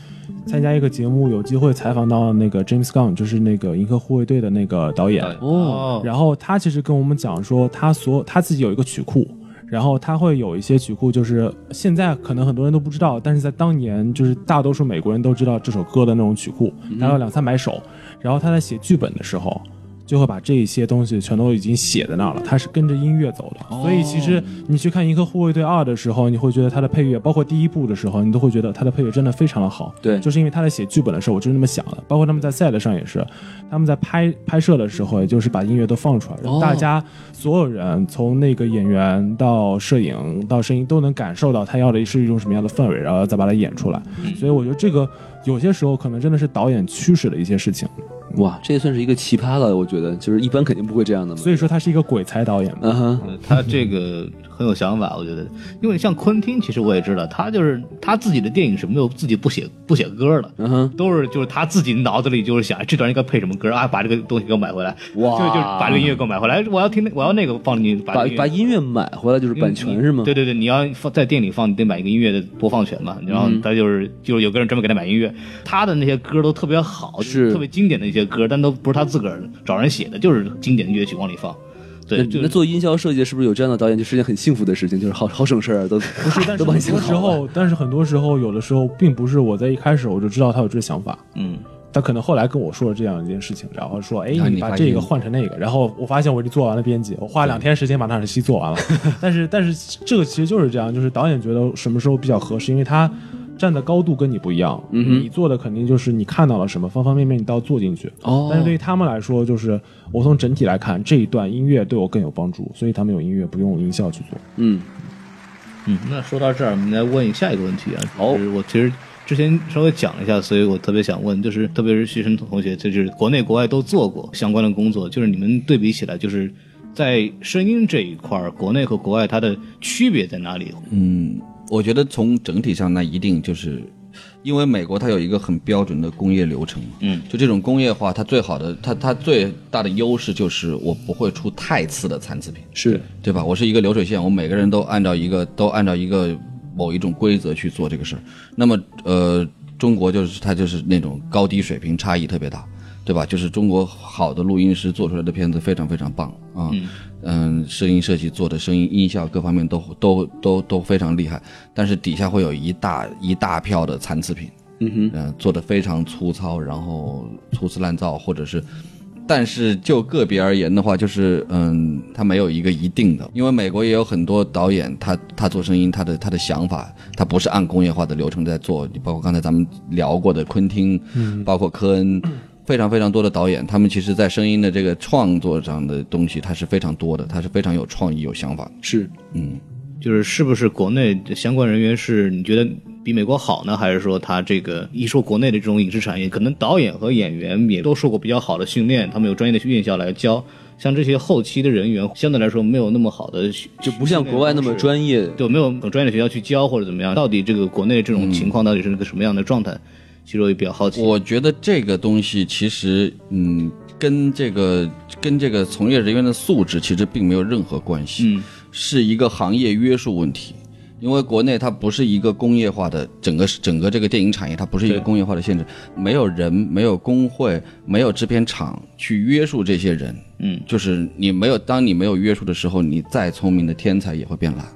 参加一个节目，有机会采访到那个 James Gunn，就是那个《银河护卫队》的那个导演。哦，然后他其实跟我们讲说，他所他自己有一个曲库，然后他会有一些曲库，就是现在可能很多人都不知道，但是在当年就是大多数美国人都知道这首歌的那种曲库，大概有两三百首。然后他在写剧本的时候。就会把这些东西全都已经写在那儿了，他是跟着音乐走的，所以其实你去看《银河护卫队二》的时候，你会觉得他的配乐，包括第一部的时候，你都会觉得他的配乐真的非常的好。对。就是因为他在写剧本的时候，我就是那么想的，包括他们在 set 上也是，他们在拍拍摄的时候，也就是把音乐都放出来，让大家所有人从那个演员到摄影到声音都能感受到他要的是一种什么样的氛围，然后再把它演出来。所以我觉得这个有些时候可能真的是导演驱使的一些事情，哇，这也算是一个奇葩了，我觉得，就是一般肯定不会这样的嘛。所以说他是一个鬼才导演嘛。嗯哼，呃他这个很有想法，我觉得，因为像昆汀，其实我也知道，他就是他自己的电影是没有自己不写不写歌的，嗯哼，都是就是他自己脑子里就是想哎这段应该配什么歌啊，把这个东西给我买回来，哇就就是把这个音乐给我买回来，我要听我要那个放进去，把这个把音乐买回来就是版权是吗？对对对，你要放在店里放，你得买一个音乐的播放权嘛。然后他就是、就是有个人专门给他买音乐，他的那些歌都特别好，就是特别经典的一些歌，但都不是他自个儿找人写的，就是经典的乐曲往里放。对，那就那做音效设计是不是有这样的导演，就是件很幸福的事情，就是好好省事儿啊，都不是，但 是很多时候，但是很多时候，有的时候并不是我在一开始我就知道他有这个想法，嗯，他可能后来跟我说了这样一件事情，然后说，哎，你把这个换成那个，然后我发现我已经做完了编辑，我花了两天时间把那场戏做完了，但是但是这个其实就是这样，就是导演觉得什么时候比较合适，因为他站的高度跟你不一样，嗯你做的肯定就是你看到了什么，方方面面你都要做进去，哦但是对于他们来说，就是我从整体来看，这一段音乐对我更有帮助，所以他们有音乐不用音效去做。嗯，嗯，那说到这儿，我们来问下一个问题啊。好就是我其实之前稍微讲了一下，所以我特别想问，就是特别是徐晨同学，就是国内国外都做过相关的工作，就是你们对比起来，就是在声音这一块儿，国内和国外它的区别在哪里？嗯，我觉得从整体上，那一定就是因为美国它有一个很标准的工业流程，嗯，就这种工业化，它最好的，它它最大的优势就是我不会出太次的残次品，是对吧？我是一个流水线，我每个人都按照一个都按照一个某一种规则去做这个事儿。那么呃，中国就是它就是那种高低水平差异特别大，对吧？就是中国好的录音师做出来的片子非常非常棒啊，嗯声音设计做的声音音效各方面都都都都非常厉害，但是底下会有一大一大票的残次品，嗯哼，嗯、做的非常粗糙，然后粗制滥造，或者是，但是就个别而言的话，就是嗯，他没有一个一定的，因为美国也有很多导演，他他做声音，他的他的想法，他不是按工业化的流程在做，你包括刚才咱们聊过的昆汀，包括科恩。非常非常多的导演，他们其实在声音的这个创作上的东西，他是非常多的，他是非常有创意、有想法的。是嗯，就是是不是国内的相关人员是你觉得比美国好呢，还是说他这个一说国内的这种影视产业，可能导演和演员也都受过比较好的训练，他们有专业的院校来教，像这些后期的人员相对来说没有那么好的，就不像国外那么专业。就，没有专业的学校去教或者怎么样，到底这个国内这种情况到底是个什么样的状态？其实我也比较好奇。我觉得这个东西其实，嗯，跟这个跟这个从业人员的素质其实并没有任何关系，嗯，是一个行业约束问题。因为国内它不是一个工业化的整个整个这个电影产业，它不是一个工业化的限制，没有人，没有工会，没有制片厂去约束这些人。嗯，就是你没有，当你没有约束的时候，你再聪明的天才也会变懒。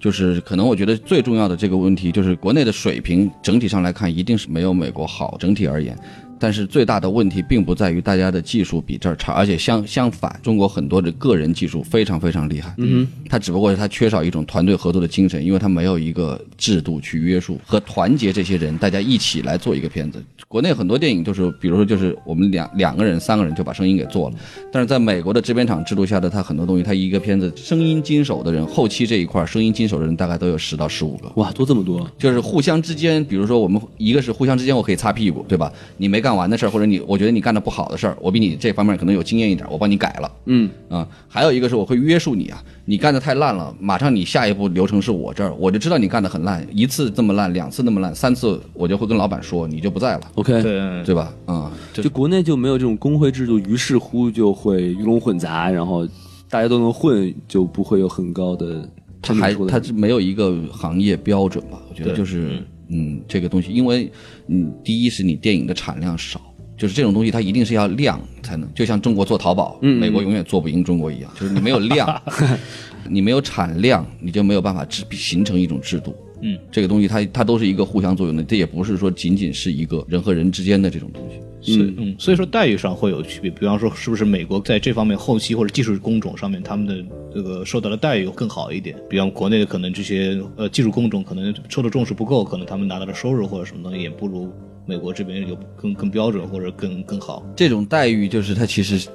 就是可能我觉得最重要的这个问题，就是国内的水平整体上来看一定是没有美国好，整体而言。但是最大的问题并不在于大家的技术比这儿差，而且相相反，中国很多的个人技术非常非常厉害。嗯，他只不过是他缺少一种团队合作的精神，因为他没有一个制度去约束和团结这些人，大家一起来做一个片子。国内很多电影就是，比如说就是我们两两个人、三个人就把声音给做了，但是在美国的制片厂制度下的，他很多东西，他一个片子声音经手的人，后期这一块声音经手的人大概都有十到十五个。哇，多这么多，就是互相之间，比如说我们一个是互相之间，我可以擦屁股，对吧？你没干完的事儿，或者你我觉得你干的不好的事儿，我比你这方面可能有经验一点，我帮你改了。嗯。啊、还有一个是我会约束你啊，你干的太烂了，马上你下一步流程是我这儿，我就知道你干的很烂，一次这么烂，两次那么烂，三次我就会跟老板说，你就不在了，，OK，对。对吧？啊、就国内就没有这种工会制度，于是乎就会鱼龙混杂，然后大家都能混，就不会有很高的他还产品出来它是没有一个行业标准吧？我觉得就是嗯，这个东西，因为嗯，第一是你电影的产量少。就是这种东西，它一定是要量才能，就像中国做淘宝，嗯美国永远做不赢中国一样。就是你没有量，你没有产量，你就没有办法制形成一种制度。嗯，这个东西它它都是一个互相作用的，这也不是说仅仅是一个人和人之间的这种东西。所以嗯，所以说待遇上会有区别。比方说，是不是美国在这方面后期或者技术工种上面，他们的这个受到的待遇更好一点？比方国内的可能这些呃技术工种可能受的重视不够，可能他们拿到的收入或者什么东西也不如美国这边有更更标准或者更更好。这种待遇就是它其实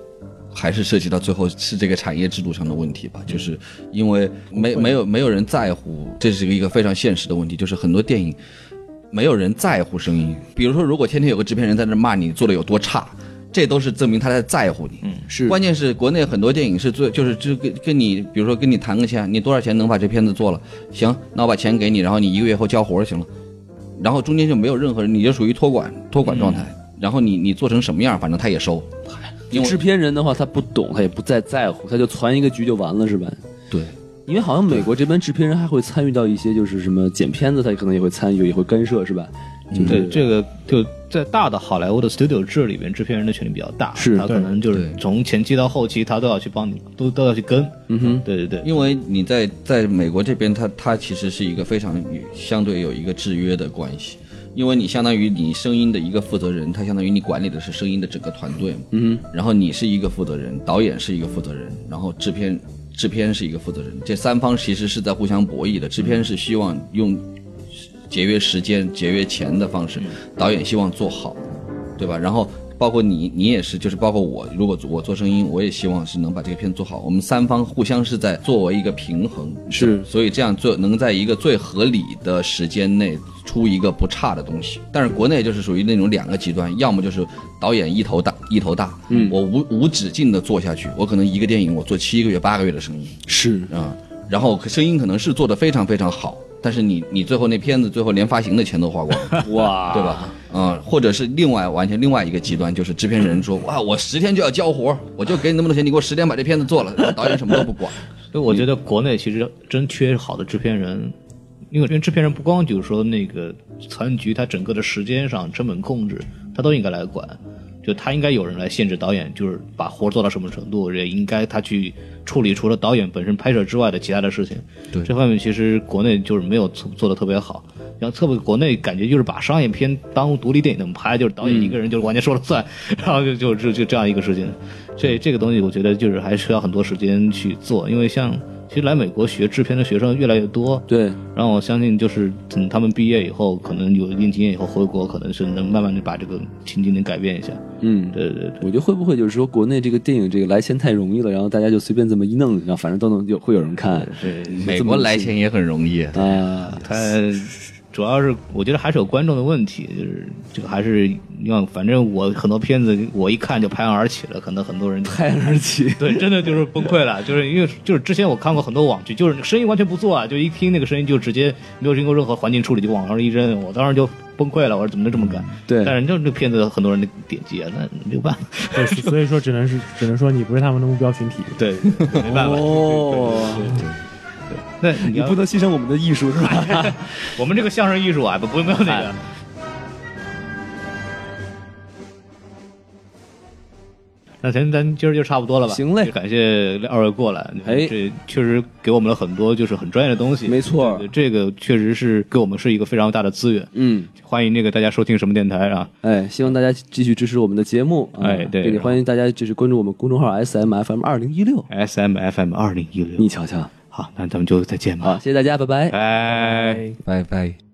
还是涉及到最后是这个产业制度上的问题吧，就是因为没没有没有人在乎，这是一个非常现实的问题，就是很多电影没有人在乎声音。比如说，如果天天有个制片人在那骂你做的有多差。这都是证明他在在乎你，是关键是国内很多电影是最就是就跟跟你，比如说跟你谈个钱，你多少钱能把这片子做了？行，那我把钱给你，然后你一个月后交活就行了。然后中间就没有任何人，你就属于托管托管状态。然后你你做成什么样，反正他也收。因为制片人的话，他不懂，他也不再在乎，他就传一个局就完了，是吧？对，因为好像美国这边制片人还会参与到一些，就是什么剪片子，他可能也会参与，也会干涉，是吧？就是对，这个就在大的好莱坞的 studio 制里边，制片人的权力比较大，是他可能就是从前期到后期，他都要去帮你，都都要去跟。嗯哼，对对对，因为你在在美国这边，他他其实是一个非常相对有一个制约的关系，因为你相当于你声音的一个负责人，他相当于你管理的是声音的整个团队嘛，嗯然后你是一个负责人，导演是一个负责人，然后制片制片是一个负责人，这三方其实是在互相博弈的。制片是希望用节约时间、节约钱的方式，导演希望做好，对吧？然后包括你，你也是，就是包括我，如果我做声音，我也希望是能把这个片子做好。我们三方互相是在作为一个平衡，是所以这样做能在一个最合理的时间内出一个不差的东西。但是国内就是属于那种两个极端，要么就是导演一头大一头大，嗯，我无无止境的做下去，我可能一个电影我做七个月八个月的声音是啊、然后声音可能是做的非常非常好，但是你你最后那片子最后连发行的钱都花光了。哇，对？吧？啊、或者是另外完全另外一个极端，就是制片人说哇，我十天就要交活，我就给你那么多钱，你给我十天把这片子做了，导演什么都不管。所以我觉得国内其实真缺好的制片人，因为因为制片人不光就是说那个残局，他整个的时间上成本控制，他都应该来管。就他应该有人来限制导演，就是把活做到什么程度，也应该他去处理除了导演本身拍摄之外的其他的事情。对这方面其实国内就是没有做做的特别好。然后特别国内感觉就是把商业片当独立电影那么拍，就是导演一个人就是完全说了算，然后就就就就这样一个事情。这这个东西我觉得就是还需要很多时间去做，因为像其实来美国学制片的学生越来越多，对，然后我相信就是等他们毕业以后，可能有一定经验以后回国，可能是能慢慢的把这个情景能改变一下。嗯，对对对。我觉得会不会就是说国内这个电影这个来钱太容易了，然后大家就随便这么一弄，然后反正都能有会有人看对美国来钱也很容易，啊？他主要是我觉得还是有观众的问题，就是这个还是要反正我很多片子我一看就拍案而起了，可能很多人拍案而起，对，真的就是崩溃了，就是因为就是之前我看过很多网剧，就是声音完全不做啊，就一听那个声音就直接没有经过任何环境处理就往上一扔，我当时就崩溃了，我说怎么能这么干？对但是就这片子很多人的点击啊，那没有办法，对，所以说只能是只能说你不是他们的目标群体。对，没办法。哦，要你不能牺牲我们的艺术是吧？我们这个相声艺术啊，不不没有那个。那咱咱今儿就差不多了吧？行嘞感谢二位过来，哎这确实给我们了很多就是很专业的东西。没错这个确实是给我们是一个非常大的资源。嗯，欢迎那个大家收听什么电台啊？哎，希望大家继续支持我们的节目。啊哎对欢迎大家就是关注我们公众号 S M F M 二零一六。S M F M 二零一六。你瞧瞧，好，那咱们就再见吧。好，谢谢大家，拜拜。拜。拜拜。